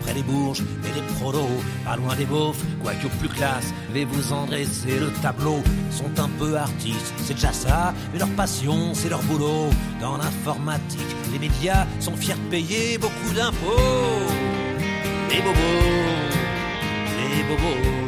Après les bourges et les prolos, pas loin des beaufs, quoique plus classe, vais vous en dresser le tableau. Sont un peu artistes, c'est déjà ça, mais leur passion, c'est leur boulot. Dans l'informatique, les médias sont fiers de payer beaucoup d'impôts. Les bobos, les bobos.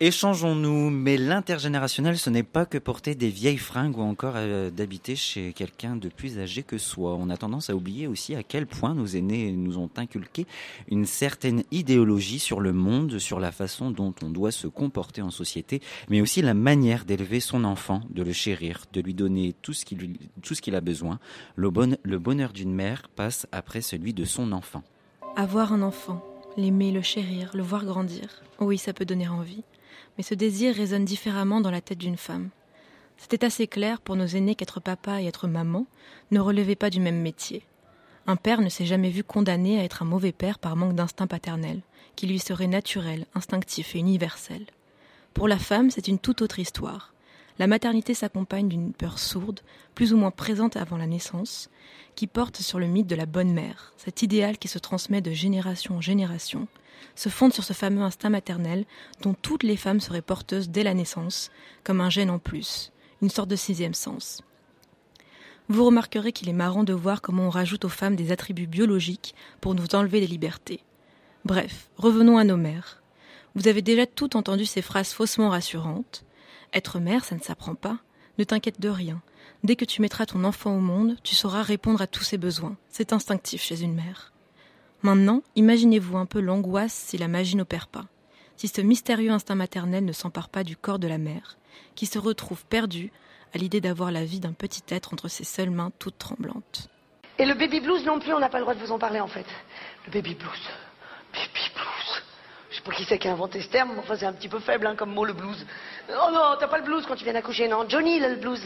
Échangeons-nous, mais l'intergénérationnel, ce n'est pas que porter des vieilles fringues ou encore euh, d'habiter chez quelqu'un de plus âgé que soi. On a tendance à oublier aussi à quel point nos aînés nous ont inculqué une certaine idéologie sur le monde, sur la façon dont on doit se comporter en société, mais aussi la manière d'élever son enfant, de le chérir, de lui donner tout ce qu'il a besoin. Le bonheur d'une mère passe après celui de son enfant. Avoir un enfant, l'aimer, le chérir, le voir grandir, oui, ça peut donner envie. Mais ce désir résonne différemment dans la tête d'une femme. C'était assez clair pour nos aînés qu'être papa et être maman ne relevaient pas du même métier. Un père ne s'est jamais vu condamné à être un mauvais père par manque d'instinct paternel, qui lui serait naturel, instinctif et universel. Pour la femme, c'est une toute autre histoire. La maternité s'accompagne d'une peur sourde, plus ou moins présente avant la naissance, qui porte sur le mythe de la bonne mère, cet idéal qui se transmet de génération en génération, se fonde sur ce fameux instinct maternel dont toutes les femmes seraient porteuses dès la naissance, comme un gène en plus, une sorte de sixième sens. Vous remarquerez qu'il est marrant de voir comment on rajoute aux femmes des attributs biologiques pour nous enlever des libertés. Bref, revenons à nos mères. Vous avez déjà tout entendu ces phrases faussement rassurantes. Être mère, ça ne s'apprend pas. Ne t'inquiète de rien. Dès que tu mettras ton enfant au monde, tu sauras répondre à tous ses besoins. C'est instinctif chez une mère. Maintenant, imaginez-vous un peu l'angoisse si la magie n'opère pas, si ce mystérieux instinct maternel ne s'empare pas du corps de la mère, qui se retrouve perdue à l'idée d'avoir la vie d'un petit être entre ses seules mains toutes tremblantes. Et le baby blues non plus, on n'a pas le droit de vous en parler en fait. Le baby blues. Baby blues. Je sais pas qui c'est qui a inventé ce terme, mais enfin c'est un petit peu faible hein, comme mot le blues. Oh non, t'as pas le blues quand tu viens d'accoucher, non? Johnny, il le blues.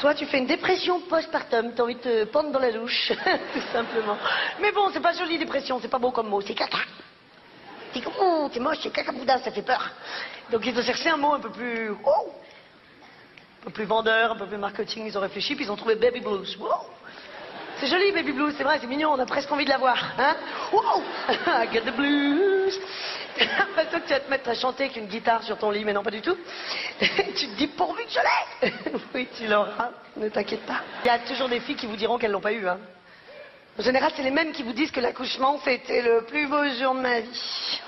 Toi, tu fais une dépression postpartum, t'as envie de te pendre dans la douche, tout simplement. Mais bon, c'est pas joli dépression, c'est pas beau comme mot, c'est caca. C'est oh, c'est moche, c'est caca boudin, ça fait peur. Donc il faut chercher un mot un peu plus. Oh, un peu plus vendeur, un peu plus marketing. Ils ont réfléchi, puis ils ont trouvé baby blues. C'est joli, baby blues, c'est vrai, c'est mignon, on a presque envie de l'avoir. Hein? Wow. I get the blues. Après ça, tu vas te mettre à chanter avec une guitare sur ton lit, mais non, pas du tout. tu te dis pourvu que je l'ai. oui, tu l'auras, ne t'inquiète pas. Il y a toujours des filles qui vous diront qu'elles l'ont pas eu. Hein. En général, c'est les mêmes qui vous disent que l'accouchement, c'était le plus beau jour de ma vie.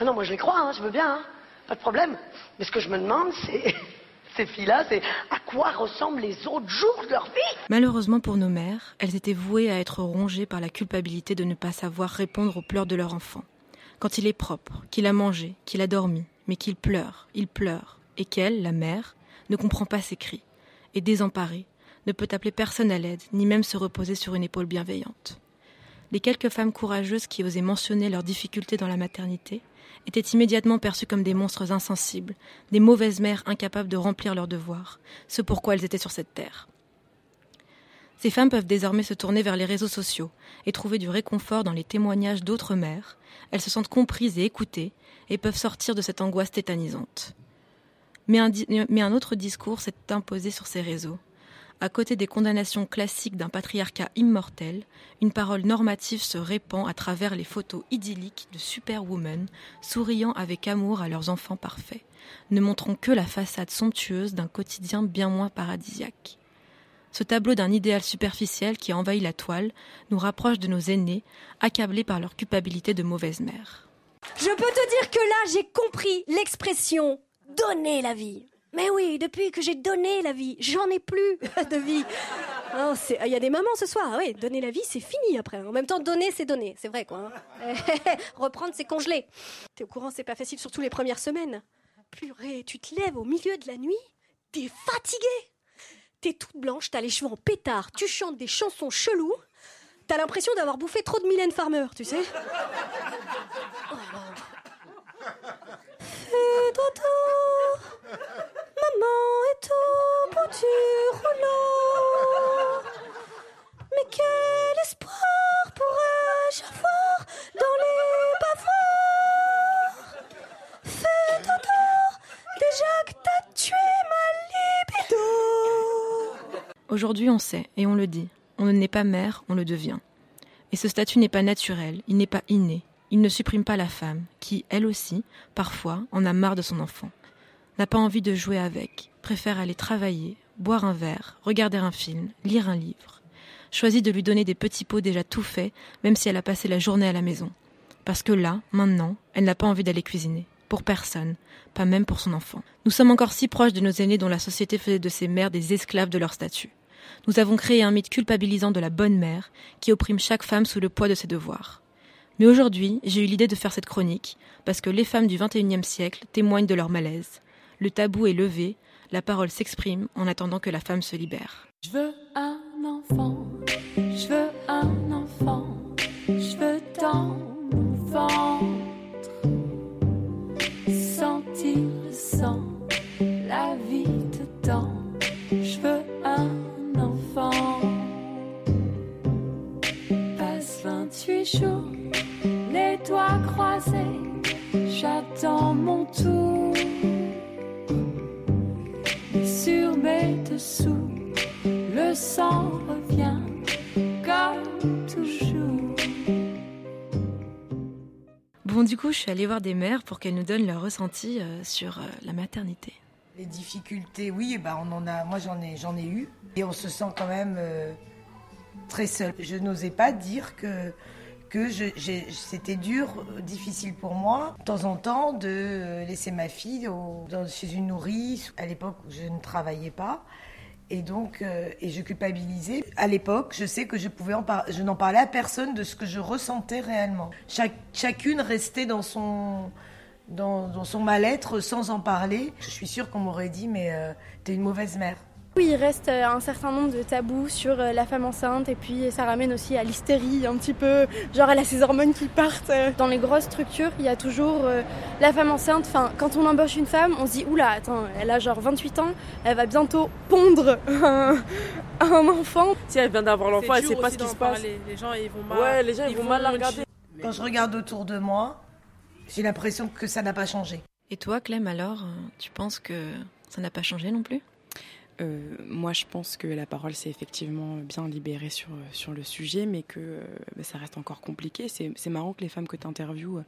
Ah non, moi je les crois, hein, je veux bien, hein. pas de problème. Mais ce que je me demande, c'est Ces filles-là, c'est à quoi ressemblent les autres jours de leur vie Malheureusement pour nos mères, elles étaient vouées à être rongées par la culpabilité de ne pas savoir répondre aux pleurs de leur enfant. Quand il est propre, qu'il a mangé, qu'il a dormi, mais qu'il pleure, il pleure, et qu'elle, la mère, ne comprend pas ses cris, et désemparée, ne peut appeler personne à l'aide, ni même se reposer sur une épaule bienveillante. Les quelques femmes courageuses qui osaient mentionner leurs difficultés dans la maternité étaient immédiatement perçues comme des monstres insensibles, des mauvaises mères incapables de remplir leurs devoirs, ce pourquoi elles étaient sur cette terre. Ces femmes peuvent désormais se tourner vers les réseaux sociaux et trouver du réconfort dans les témoignages d'autres mères. Elles se sentent comprises et écoutées et peuvent sortir de cette angoisse tétanisante. Mais un, mais un autre discours s'est imposé sur ces réseaux. À côté des condamnations classiques d'un patriarcat immortel, une parole normative se répand à travers les photos idylliques de superwomen souriant avec amour à leurs enfants parfaits, ne montrant que la façade somptueuse d'un quotidien bien moins paradisiaque. Ce tableau d'un idéal superficiel qui envahit la toile nous rapproche de nos aînés, accablés par leur culpabilité de mauvaise mère. Je peux te dire que là, j'ai compris l'expression donner la vie. Mais oui, depuis que j'ai donné la vie, j'en ai plus de vie. Il y a des mamans ce soir, oui, donner la vie, c'est fini après. En même temps, donner, c'est donner, c'est vrai quoi. Hein. Reprendre, c'est congeler. T'es au courant, c'est pas facile, surtout les premières semaines. Purée, tu te lèves au milieu de la nuit, t'es fatiguée. T'es toute blanche, t'as les cheveux en pétard, tu chantes des chansons cheloues. T'as l'impression d'avoir bouffé trop de Mylène Farmer, tu sais. Oh, bout du rouleau. Mais quel espoir pourrais-je avoir dans les Fais déjà que t'as tué ma libido. Aujourd'hui, on sait et on le dit. On ne naît pas mère, on le devient. Et ce statut n'est pas naturel, il n'est pas inné, il ne supprime pas la femme, qui, elle aussi, parfois, en a marre de son enfant. N'a pas envie de jouer avec, préfère aller travailler, boire un verre, regarder un film, lire un livre. Choisit de lui donner des petits pots déjà tout faits, même si elle a passé la journée à la maison. Parce que là, maintenant, elle n'a pas envie d'aller cuisiner. Pour personne, pas même pour son enfant. Nous sommes encore si proches de nos aînés dont la société faisait de ces mères des esclaves de leur statut. Nous avons créé un mythe culpabilisant de la bonne mère qui opprime chaque femme sous le poids de ses devoirs. Mais aujourd'hui, j'ai eu l'idée de faire cette chronique parce que les femmes du XXIe siècle témoignent de leur malaise. Le tabou est levé, la parole s'exprime en attendant que la femme se libère. Suis allée voir des mères pour qu'elles nous donnent leur ressenti euh, sur euh, la maternité. Les difficultés, oui, bah on en a, moi j'en ai, j'en ai eu. Et on se sent quand même euh, très seul. Je n'osais pas dire que que c'était dur, difficile pour moi, de temps en temps, de laisser ma fille chez une nourrice. À l'époque, je ne travaillais pas. Et donc, euh, et je culpabilisais. À l'époque, je sais que je pouvais en je n'en parlais à personne de ce que je ressentais réellement. chacune restait dans son, dans, son mal-être sans en parler. Je suis sûre qu'on m'aurait dit, mais euh, t'es une mauvaise mère. Oui, il reste euh, un certain nombre de tabous sur euh, la femme enceinte et puis ça ramène aussi à l'hystérie un petit peu, genre elle a ses hormones qui partent. Dans les grosses structures, il y a toujours euh, la femme enceinte, enfin quand on embauche une femme, on se dit oula, attends, elle a genre 28 ans, elle va bientôt pondre un, enfant. Si elle vient d'avoir l'enfant, elle sait pas ce qui se passe. Les gens ils vont mal, ouais, les gens ils, vont mal la regarder. Quand je regarde autour de moi, j'ai l'impression que ça n'a pas changé. Et toi, Clem, alors, tu penses que ça n'a pas changé non plus? Euh, moi, je pense que la parole s'est effectivement bien libérée sur, sur le sujet, mais que euh, bah, ça reste encore compliqué. C'est marrant que les femmes que tu interviews euh,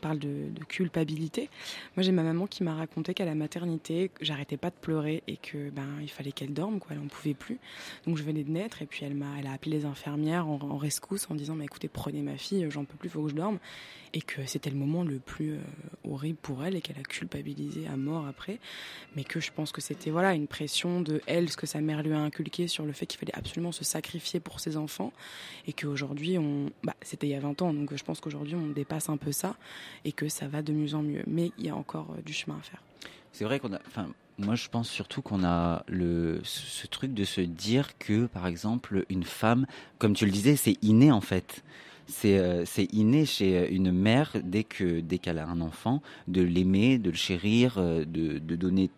parlent de, culpabilité. Moi, j'ai ma maman qui m'a raconté qu'à la maternité, j'arrêtais pas de pleurer et que ben il fallait qu'elle dorme, quoi. Elle en pouvait plus. Donc je venais de naître et puis elle m'a, elle a appelé les infirmières en, en rescousse en disant, mais écoutez, prenez ma fille, j'en peux plus, faut que je dorme et que c'était le moment le plus euh, horrible pour elle et qu'elle a culpabilisé à mort après mais que je pense que c'était voilà une pression de elle ce que sa mère lui a inculqué sur le fait qu'il fallait absolument se sacrifier pour ses enfants et qu'aujourd'hui on bah, c'était il y a 20 ans donc je pense qu'aujourd'hui on dépasse un peu ça et que ça va de mieux en mieux. Mais il y a encore euh, du chemin à faire. C'est vrai qu'on a enfin moi, je pense surtout qu'on a le, ce truc de se dire que, par exemple, une femme, comme tu le disais, c'est inné en fait. C'est euh, c'est inné chez une mère dès que dès qu'elle a un enfant de l'aimer, de le chérir, euh, de, de donner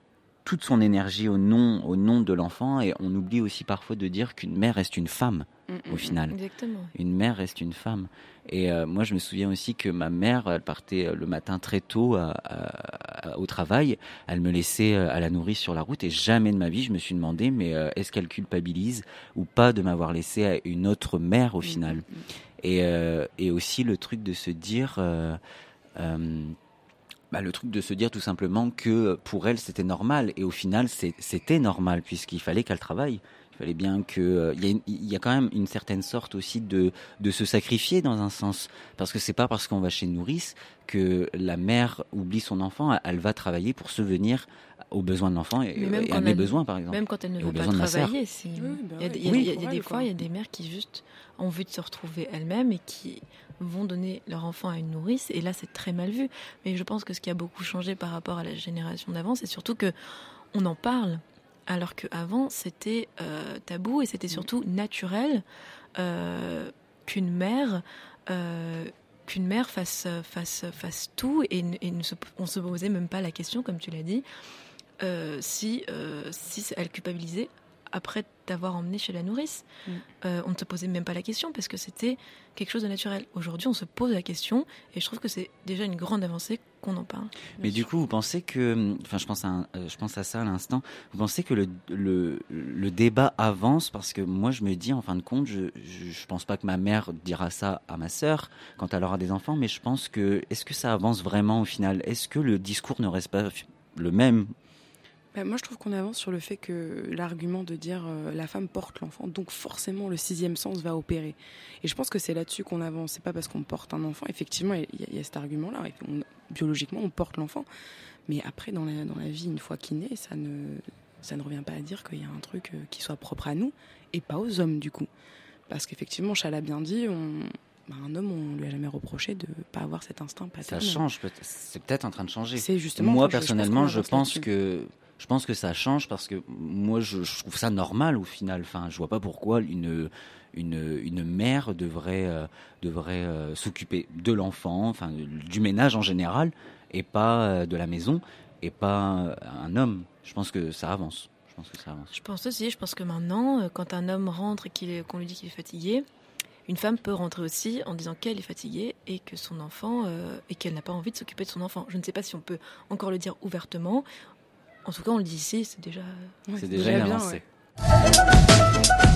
toute son énergie au nom au nom de l'enfant et on oublie aussi parfois de dire qu'une mère reste une femme au final. Exactement. Une mère reste une femme. Et euh, moi, je me souviens aussi que ma mère, elle partait le matin très tôt à, à, au travail. Elle me laissait à la nourrice sur la route et jamais de ma vie, je me suis demandé, mais est-ce qu'elle culpabilise ou pas de m'avoir laissé à une autre mère au final et, euh, et aussi le truc de se dire euh, euh, bah, le truc de se dire tout simplement que pour elle c'était normal. Et au final c'était normal puisqu'il fallait qu'elle travaille. il fallait bien que il y, a, y, a quand même une certaine sorte aussi de de se sacrifier dans un sens. Parce que c'est pas parce qu'on va chez nourrice que la mère oublie son enfant elle va travailler pour subvenir aux besoins de l'enfant et, et à mes elle, besoins par exemple. même quand elle ne veut pas travailler si, oui, bah il y a, il y a, oui, il y a, il y a des fois il y a des mères qui juste ont envie de se retrouver elles-mêmes et qui vont donner leur enfant à une nourrice. Et là c'est très mal vu. Mais je pense que ce qui a beaucoup changé par rapport à la génération d'avant c'est surtout que on en parle alors qu'avant c'était euh, tabou et c'était surtout naturel euh, qu'une mère euh, qu'une mère fasse, fasse, fasse tout et, et ne se, on se posait même pas la question, comme tu l'as dit, si, si elle culpabilisait après t'avoir emmené chez la nourrice. Mm. Euh, on ne se posait même pas la question parce que c'était quelque chose de naturel. Aujourd'hui, on se pose la question et je trouve que c'est déjà une grande avancée qu'on en parle. Mais du coup, vous pensez que, enfin, je pense à, un, je pense à ça à l'instant. Vous pensez que le, le, le, débat avance parce que moi, je me dis, en fin de compte, je, je, je pense pas que ma mère dira ça à ma sœur quand elle aura des enfants, mais je pense que, est-ce que ça avance vraiment au final? Est-ce que le discours ne reste pas le même bah, moi, je trouve qu'on avance sur le fait que l'argument de dire euh, la femme porte l'enfant, donc forcément le sixième sens va opérer. Et je pense que c'est là-dessus qu'on avance. C'est pas parce qu'on porte un enfant. Effectivement, il y, y, a cet argument-là. biologiquement, on porte l'enfant. Mais après, dans la, dans la vie, une fois qu'il naît, ça ne, ça ne revient pas à dire qu'il y a un truc euh, qui soit propre à nous et pas aux hommes, du coup. Parce qu'effectivement, Chal a bien dit, on, bah, un homme, on lui a jamais reproché de pas avoir cet instinct paternel. Ça change, c'est peut-être en train de changer. C'est justement. Moi, personnellement, je pense, je pense que je pense que ça change parce que moi je, trouve ça normal au final. Enfin, je vois pas pourquoi une une, une mère devrait euh, devrait euh, s'occuper de l'enfant, enfin du ménage en général, et pas euh, de la maison, et pas un homme. Je pense que ça avance. Je pense aussi. Je pense que maintenant, quand un homme rentre et qu'on lui dit qu'il est fatigué, une femme peut rentrer aussi en disant qu'elle est fatiguée et que son enfant et qu'elle n'a pas envie de s'occuper de son enfant. Je ne sais pas si on peut encore le dire ouvertement. En tout cas, on le dit ici, c'est déjà, ouais, c'est déjà, déjà bien. Avancé. Et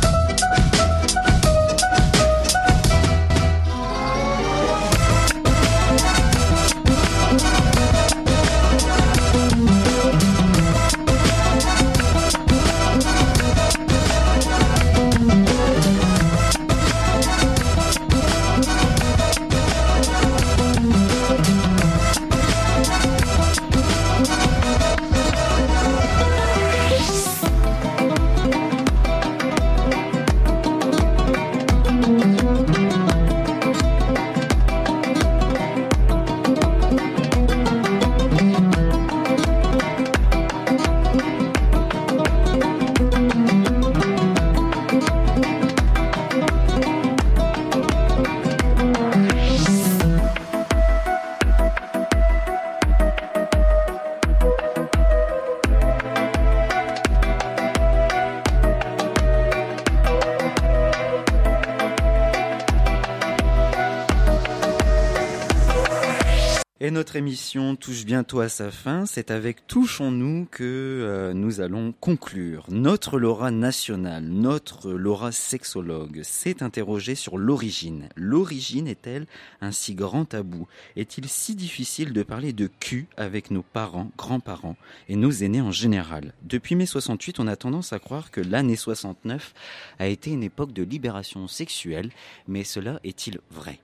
notre émission touche bientôt à sa fin. C'est avec Touchons-nous que euh, nous allons conclure. Notre Laura nationale, notre Laura sexologue, s'est interrogée sur l'origine. L'origine est-elle un si grand tabou? Est-il si difficile de parler de cul avec nos parents, grands-parents et nos aînés en général? Depuis mai 68, on a tendance à croire que l'année 69 a été une époque de libération sexuelle, mais cela est-il vrai?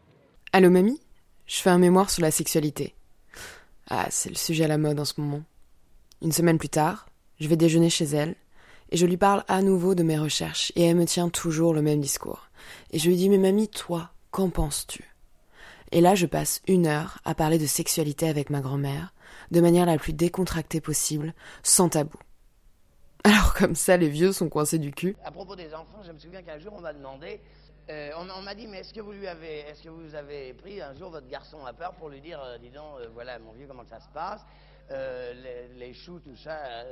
Allô mamie? Je fais un mémoire sur la sexualité. Ah, c'est le sujet à la mode en ce moment. Une semaine plus tard, je vais déjeuner chez elle, et je lui parle à nouveau de mes recherches, et elle me tient toujours le même discours. Et je lui dis, mais mamie, toi, qu'en penses-tu? Et là, je passe une heure à parler de sexualité avec ma grand-mère, de manière la plus décontractée possible, sans tabou. Alors comme ça, les vieux sont coincés du cul. À propos des enfants, je me souviens qu'un jour on m'a demandé, euh, on, m'a dit, mais est-ce que vous lui avez, est-ce que vous avez pris un jour votre garçon à part pour lui dire, euh, dis donc, euh, voilà mon vieux, comment ça se passe, les, les choux, tout ça.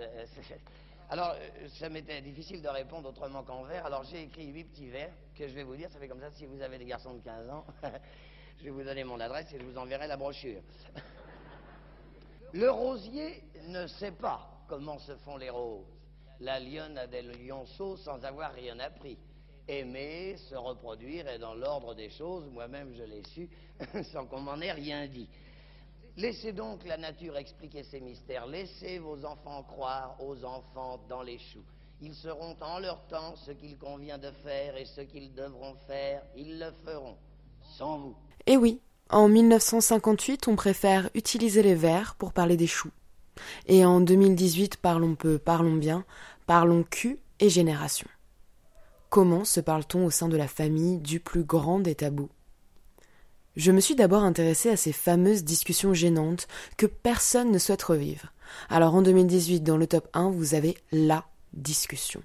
alors, ça m'était difficile de répondre autrement qu'en vers. Alors j'ai écrit huit petits vers que je vais vous dire. Ça fait comme ça. Si vous avez des garçons de 15 ans, je vais vous donner mon adresse et je vous enverrai la brochure. Le rosier ne sait pas comment se font les roses. La lionne a des lionceaux sans avoir rien appris. Aimer, se reproduire est dans l'ordre des choses. Moi-même, je l'ai su sans qu'on m'en ait rien dit. Laissez donc la nature expliquer ses mystères. Laissez vos enfants croire aux enfants dans les choux. Ils seront en leur temps ce qu'il convient de faire et ce qu'ils devront faire, ils le feront. Sans vous. Eh oui, en 1958, on préfère utiliser les vers pour parler des choux. Et en 2018, parlons peu, parlons bien, parlons cul et génération. Comment se parle-t-on au sein de la famille du plus grand des tabous? Je me suis d'abord intéressée à ces fameuses discussions gênantes que personne ne souhaite revivre. Alors en 2018, dans le top 1, vous avez la discussion.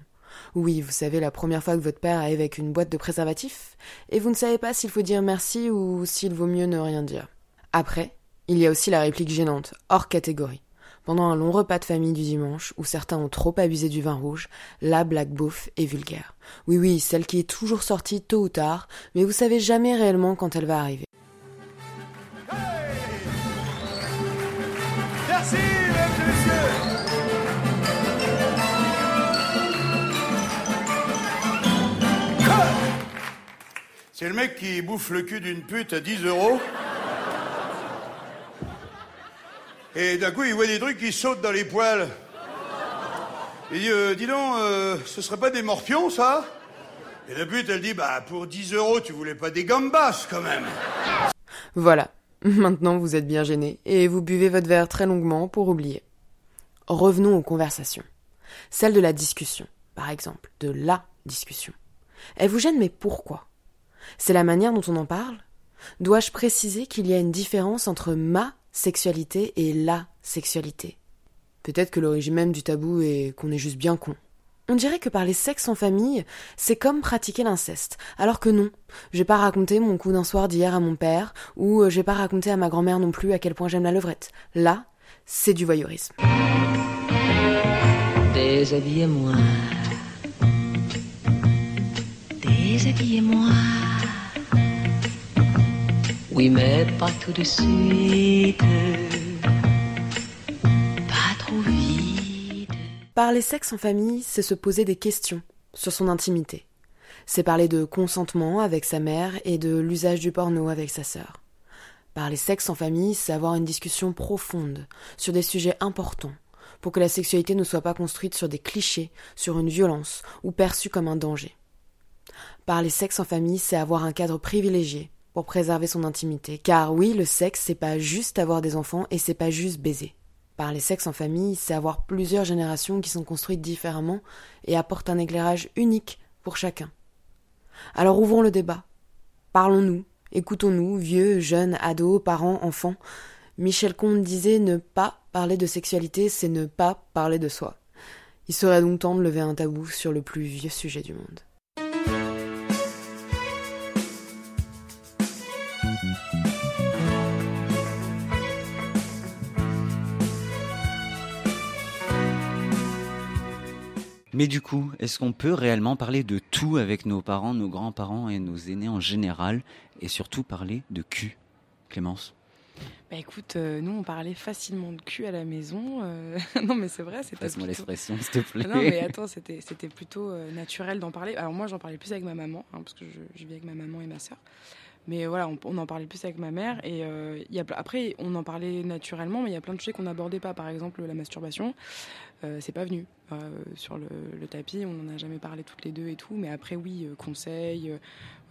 Oui, vous savez, la première fois que votre père arrive avec une boîte de préservatifs, et vous ne savez pas s'il faut dire merci ou s'il vaut mieux ne rien dire. Après, il y a aussi la réplique gênante, hors catégorie. Pendant un long repas de famille du dimanche, où certains ont trop abusé du vin rouge, la blague beauf est vulgaire. Oui, oui, celle qui est toujours sortie tôt ou tard, mais vous savez jamais réellement quand elle va arriver. Merci, mesdames messieurs. C'est le mec qui bouffe le cul d'une pute à 10 euros. Et d'un coup, il voit des trucs qui sautent dans les poils. Il dit, euh, dis donc, euh, ce serait pas des morpions, ça? Et la pute, elle dit, bah, pour 10 euros, tu voulais pas des gambas, quand même. Voilà. Maintenant, vous êtes bien gêné et vous buvez votre verre très longuement pour oublier. Revenons aux conversations. Celle de la discussion, par exemple, de la discussion. Elle vous gêne, mais pourquoi? C'est la manière dont on en parle? Dois-je préciser qu'il y a une différence entre ma sexualité et la sexualité Peut-être que l'origine même du tabou est qu'on est juste bien con. On dirait que parler sexe en famille, c'est comme pratiquer l'inceste. Alors que non. Je vais pas raconter mon coup d'un soir d'hier à mon père, ou euh, je vais pas raconter à ma grand-mère non plus à quel point j'aime la levrette. Là, c'est du voyeurisme. Déshabillez-moi. Déshabillez-moi. Parler sexe en famille, c'est se poser des questions sur son intimité. C'est parler de consentement avec sa mère et de l'usage du porno avec sa sœur. Parler sexe en famille, c'est avoir une discussion profonde sur des sujets importants pour que la sexualité ne soit pas construite sur des clichés, sur une violence ou perçue comme un danger. Parler sexe en famille, c'est avoir un cadre privilégié pour préserver son intimité. Car oui, le sexe, c'est pas juste avoir des enfants et c'est pas juste baiser. Parler sexe en famille, c'est avoir plusieurs générations qui sont construites différemment et apportent un éclairage unique pour chacun. Alors ouvrons le débat. Parlons-nous, écoutons-nous, vieux, jeunes, ados, parents, enfants. Michel Comte disait ne pas parler de sexualité, c'est ne pas parler de soi. Il serait donc temps de lever un tabou sur le plus vieux sujet du monde. Mais du coup, est-ce qu'on peut réellement parler de tout avec nos parents, nos grands-parents et nos aînés en général, et surtout parler de cul, Clémence? Bah écoute, euh, nous on parlait facilement de cul à la maison. euh, non mais c'est vrai, c'était. Passe-moi plutôt- l'expression, s'il te plaît. Ah Non mais attends, c'était c'était plutôt euh, naturel d'en parler. Alors moi j'en parlais plus avec ma maman, hein, parce que je, je vis avec ma maman et ma sœur. Mais voilà, on, on en parlait plus avec ma mère. Et euh, y a, après, on en parlait naturellement, mais il y a plein de sujets qu'on n'abordait pas. Par exemple, la masturbation, c'est pas venu. Euh, sur le, le tapis, on n'en a jamais parlé toutes les deux et tout. Mais après, oui, euh, conseils. euh,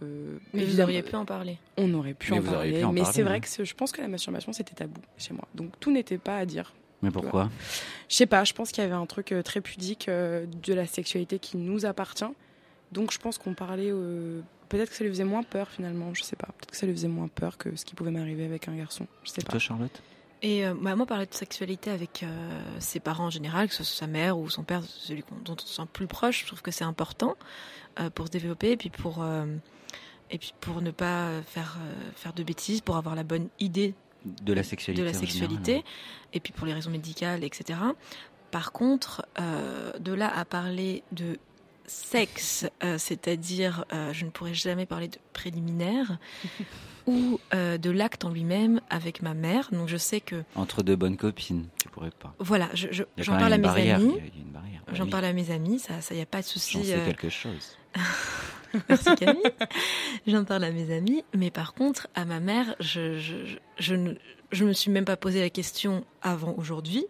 euh, Mais vous auriez pu en parler. On aurait pu Mais en parler. pu en mais c'est vrai que je pense que la masturbation, c'était tabou chez moi. Donc tout n'était pas à dire. Mais pourquoi? Je sais pas, je pense qu'il y avait un truc euh, très pudique euh, de la sexualité qui nous appartient. Donc je pense qu'on parlait. euh, Peut-être que ça lui faisait moins peur finalement, je sais pas. Peut-être que ça lui faisait moins peur que ce qui pouvait m'arriver avec un garçon. Je sais pas. Toi, Charlotte? Et euh, bah, moi, parler de sexualité avec euh, ses parents en général, que ce soit sa mère ou son père, celui dont on se sent plus proche, je trouve que c'est important euh, pour se développer et puis pour, euh, et puis pour ne pas faire, faire de bêtises, pour avoir la bonne idée De la sexualité. de la sexualité, général, et puis pour les raisons médicales, etc. Par contre, de là à parler de sexe, euh, c'est-à-dire euh, je ne pourrais jamais parler de préliminaire ou euh, de l'acte en lui-même avec ma mère. Donc je sais que Entre deux bonnes copines, tu pourrais pas. voilà, je- je- j'en parle à mes barrière, amis. J'en oui. parle à mes amis, ça, ça y a pas de souci. J'en sais euh, quelque chose. Merci Camille. J'en parle à mes amis, mais par contre, à ma mère, je, je, je, je ne je me suis même pas posé la question avant aujourd'hui.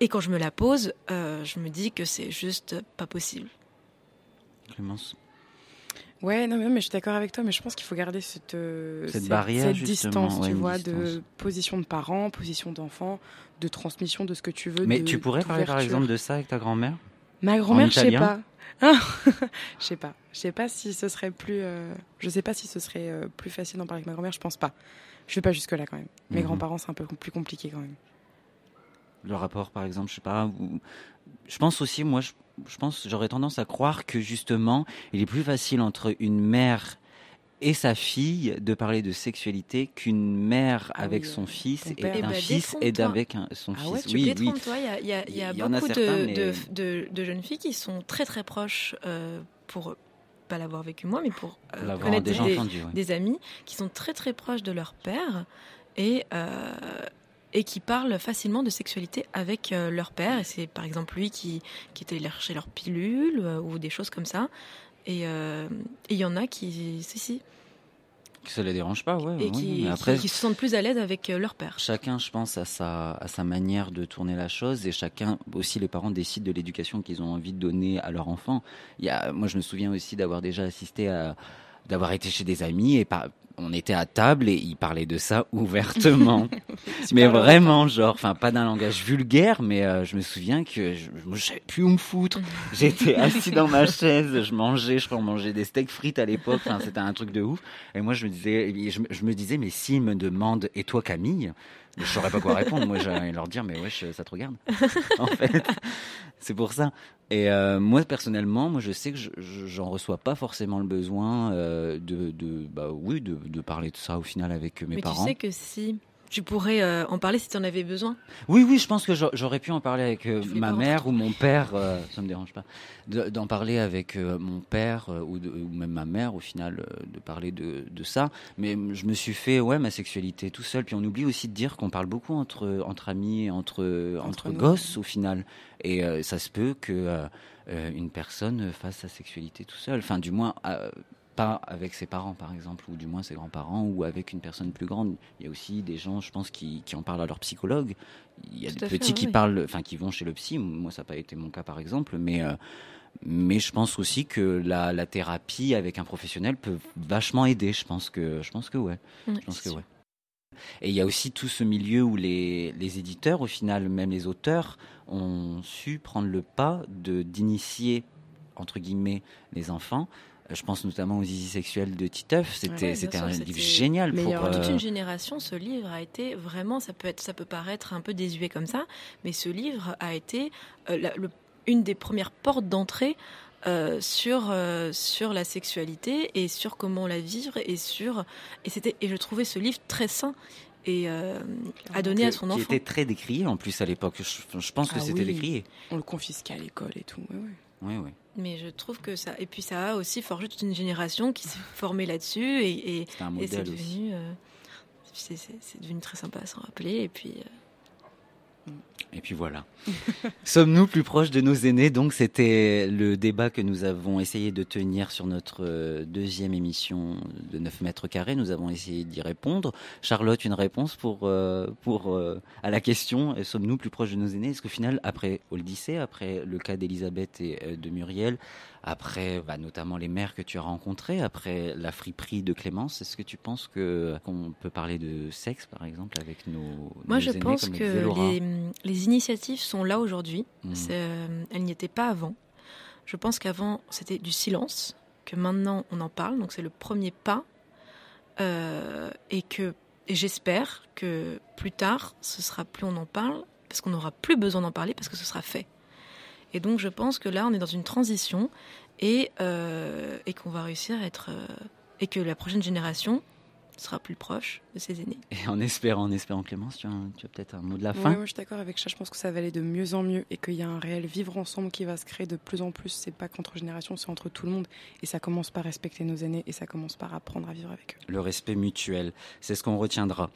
Et quand je me la pose, euh, je me dis que c'est juste pas possible. Clémence Ouais, non, mais je suis d'accord avec toi, mais je pense qu'il faut garder cette, euh, Cette barrière, cette distance, ouais, tu vois, de position de parents, position d'enfant, de transmission de ce que tu veux. Mais de- tu pourrais parler par exemple de ça avec ta grand-mère? Ma grand-mère, je sais pas. Ah, je sais pas. Je sais pas si ce serait plus. euh, Je sais pas si ce serait euh, plus facile d'en parler avec ma grand-mère. Je pense pas. Je vais pas jusque là quand même. Mes Mhm. grands-parents, c'est un peu plus compliqué quand même. Le rapport, par exemple, je sais pas. ou- Je pense aussi, moi, je, je pense, j'aurais tendance à croire que justement, il est plus facile entre une mère et sa fille de parler de sexualité qu'une mère Ah avec oui, son fils et d'un ben, fils et un- son Ah ouais, fils. Tu oui, oui. il y a, y y y beaucoup certains, de, mais- de, de- de jeunes filles qui sont très très proches, euh, pour pas l'avoir vécu moi, mais pour euh, connaître des, entendu, ouais. des amis qui sont très très proches de leur père et, euh, et qui parlent facilement de sexualité avec euh, leur père. Et c'est par exemple lui qui, qui était allé chercher leur pilule euh, ou des choses comme ça. Et euh, il y en a qui, si, si, Que ça les dérange pas, ouais. et ouais, qui, mais après, qui, qui se sentent plus à l'aise avec euh, leur père. Chacun, je pense, a sa, à sa manière de tourner la chose et chacun, aussi les parents décident de l'éducation qu'ils ont envie de donner à leur enfant. Il y a, moi, je me souviens aussi d'avoir déjà assisté à, d'avoir été chez des amis et par, on était à table et ils parlaient de ça ouvertement. mais vraiment, genre, enfin, pas d'un langage vulgaire, mais euh, je me souviens que je, je savais plus où me foutre. J'étais assis dans ma chaise, je mangeais, je crois, on mangeait des steaks frites à l'époque, enfin, c'était un truc de ouf. Et moi, je me disais, je, me- je me disais, mais s'ils me demandent, et toi, Camille, je saurais pas quoi répondre. Moi, j'allais leur dire, mais wesh, ça te regarde. en fait, c'est pour ça. Et euh, moi, personnellement, moi, je sais que je- je- j'en reçois pas forcément le besoin euh, de, de, bah oui, de, de parler de ça au final avec mes Mais parents. tu sais que si tu pourrais euh, en parler si tu en avais besoin? Oui, oui, je pense que j'a- j'aurais pu en parler avec euh, ma mère ou mon père, euh, ça me dérange pas, de- d'en parler avec euh, mon père ou, de- ou même ma mère au final, de parler de, de ça. Mais je me suis fait, ouais, ma sexualité tout seul. Puis on oublie aussi de dire qu'on parle beaucoup entre, entre amis, entre, entre, gosses au final. Et ça se peut que une personne fasse sa sexualité tout seul. Enfin, du moins. Pas avec ses parents, par exemple, ou du moins ses grands-parents, ou avec une personne plus grande. Il y a aussi des gens, je pense, qui, qui en parlent à leur psychologue. Il y a Tout des fait, petits qui oui. parlent, enfin, qui vont chez le psy. Moi, ça n'a pas été mon cas, par exemple, mais euh, mais je pense aussi que la, la thérapie avec un professionnel peut vachement aider. Je pense que, je pense que ouais. Ouais, je pense que sûr. ouais. Et il y a aussi tout ce milieu où les, les éditeurs, au final, même les auteurs, ont su prendre le pas de d'initier entre guillemets les enfants. Je pense notamment aux zizi sexuels de Titeuf. C'était Ouais, un livre génial pour. Pour toute euh, une génération, ce livre a été vraiment, ça peut être, ça peut paraître un peu désuet comme ça, mais ce livre a été euh, la- le- une des premières portes d'entrée euh, sur euh, sur la sexualité et sur comment la vivre et sur et c'était et je trouvais ce livre très sain et euh, à donner à son qui enfant. était très décrié en plus à l'époque. Je, je pense que Ah c'était oui. décrié. On le confisquait à l'école et tout. ouais, ouais. Oui, oui. Mais je trouve que ça et puis ça a aussi forgé toute une génération qui s'est formée là-dessus et, et, c'est devenu euh, c'est devenu très sympa à s'en rappeler. Et puis. Et puis voilà. Sommes-nous plus proches de nos aînés? Donc c'était le débat que nous avons essayé de tenir sur notre euh, deuxième émission de 9 mètres carrés. Nous avons essayé d'y répondre. Charlotte, une réponse pour, euh, pour, euh, à la question sommes-nous plus proches de nos aînés? Est-ce qu'au final, après Oldysée, après le cas d'Elisabeth et de Muriel, après bah, notamment les mères que tu as rencontrées, après la friperie de Clémence, est-ce que tu penses que qu'on peut parler de sexe par exemple avec nos Moi nos je aînés, pense comme que les, les initiatives sont là aujourd'hui. C'est, euh, Elles n'y étaient pas avant. Je pense qu'avant c'était du silence, que maintenant on en parle, donc c'est le premier pas. Euh, et que et j'espère que plus tard ce sera plus on en parle parce qu'on n'aura plus besoin d'en parler parce que ce sera fait. Et donc je pense que là, on est dans une transition et, euh, qu'on va réussir à être... euh, et que la prochaine génération sera plus proche de ses aînés. Et en espérant, en espérant Clémence, tu as, peut-être un mot de la fin? moi je suis d'accord avec ça. Je pense que ça va aller de mieux en mieux et qu'il y a un réel vivre ensemble qui va se créer de plus en plus. C'est pas qu'entre générations, c'est entre tout le monde. Et ça commence par respecter nos aînés et ça commence par apprendre à vivre avec eux. le respect mutuel. C'est ce qu'on retiendra.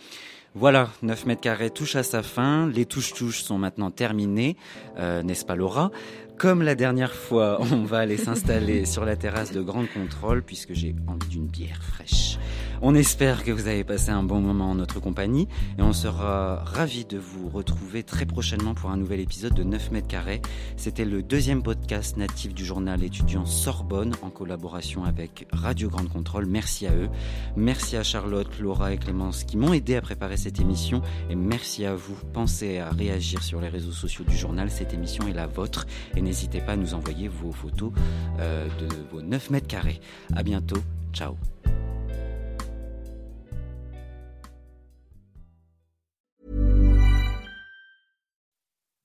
Voilà, 9 mètres carrés touche à sa fin. Les touches-touches sont maintenant terminées, euh, n'est-ce pas Laura? Comme la dernière fois, on va aller s'installer sur la terrasse de Grande Contrôle puisque j'ai envie d'une bière fraîche. On espère que vous avez passé un bon moment en notre compagnie et on sera ravis de vous retrouver très prochainement pour un nouvel épisode de 9 mètres carrés. C'était le deuxième podcast natif du journal étudiant Sorbonne en collaboration avec Radio Grande Contrôle. Merci à eux. Merci à Charlotte, Laura et Clémence qui m'ont aidé à préparer cette émission et merci à vous. Pensez à réagir sur les réseaux sociaux du journal. Cette émission est la vôtre et n'hésitez pas à nous envoyer vos photos euh, de vos 9 mètres carrés. À bientôt. Ciao.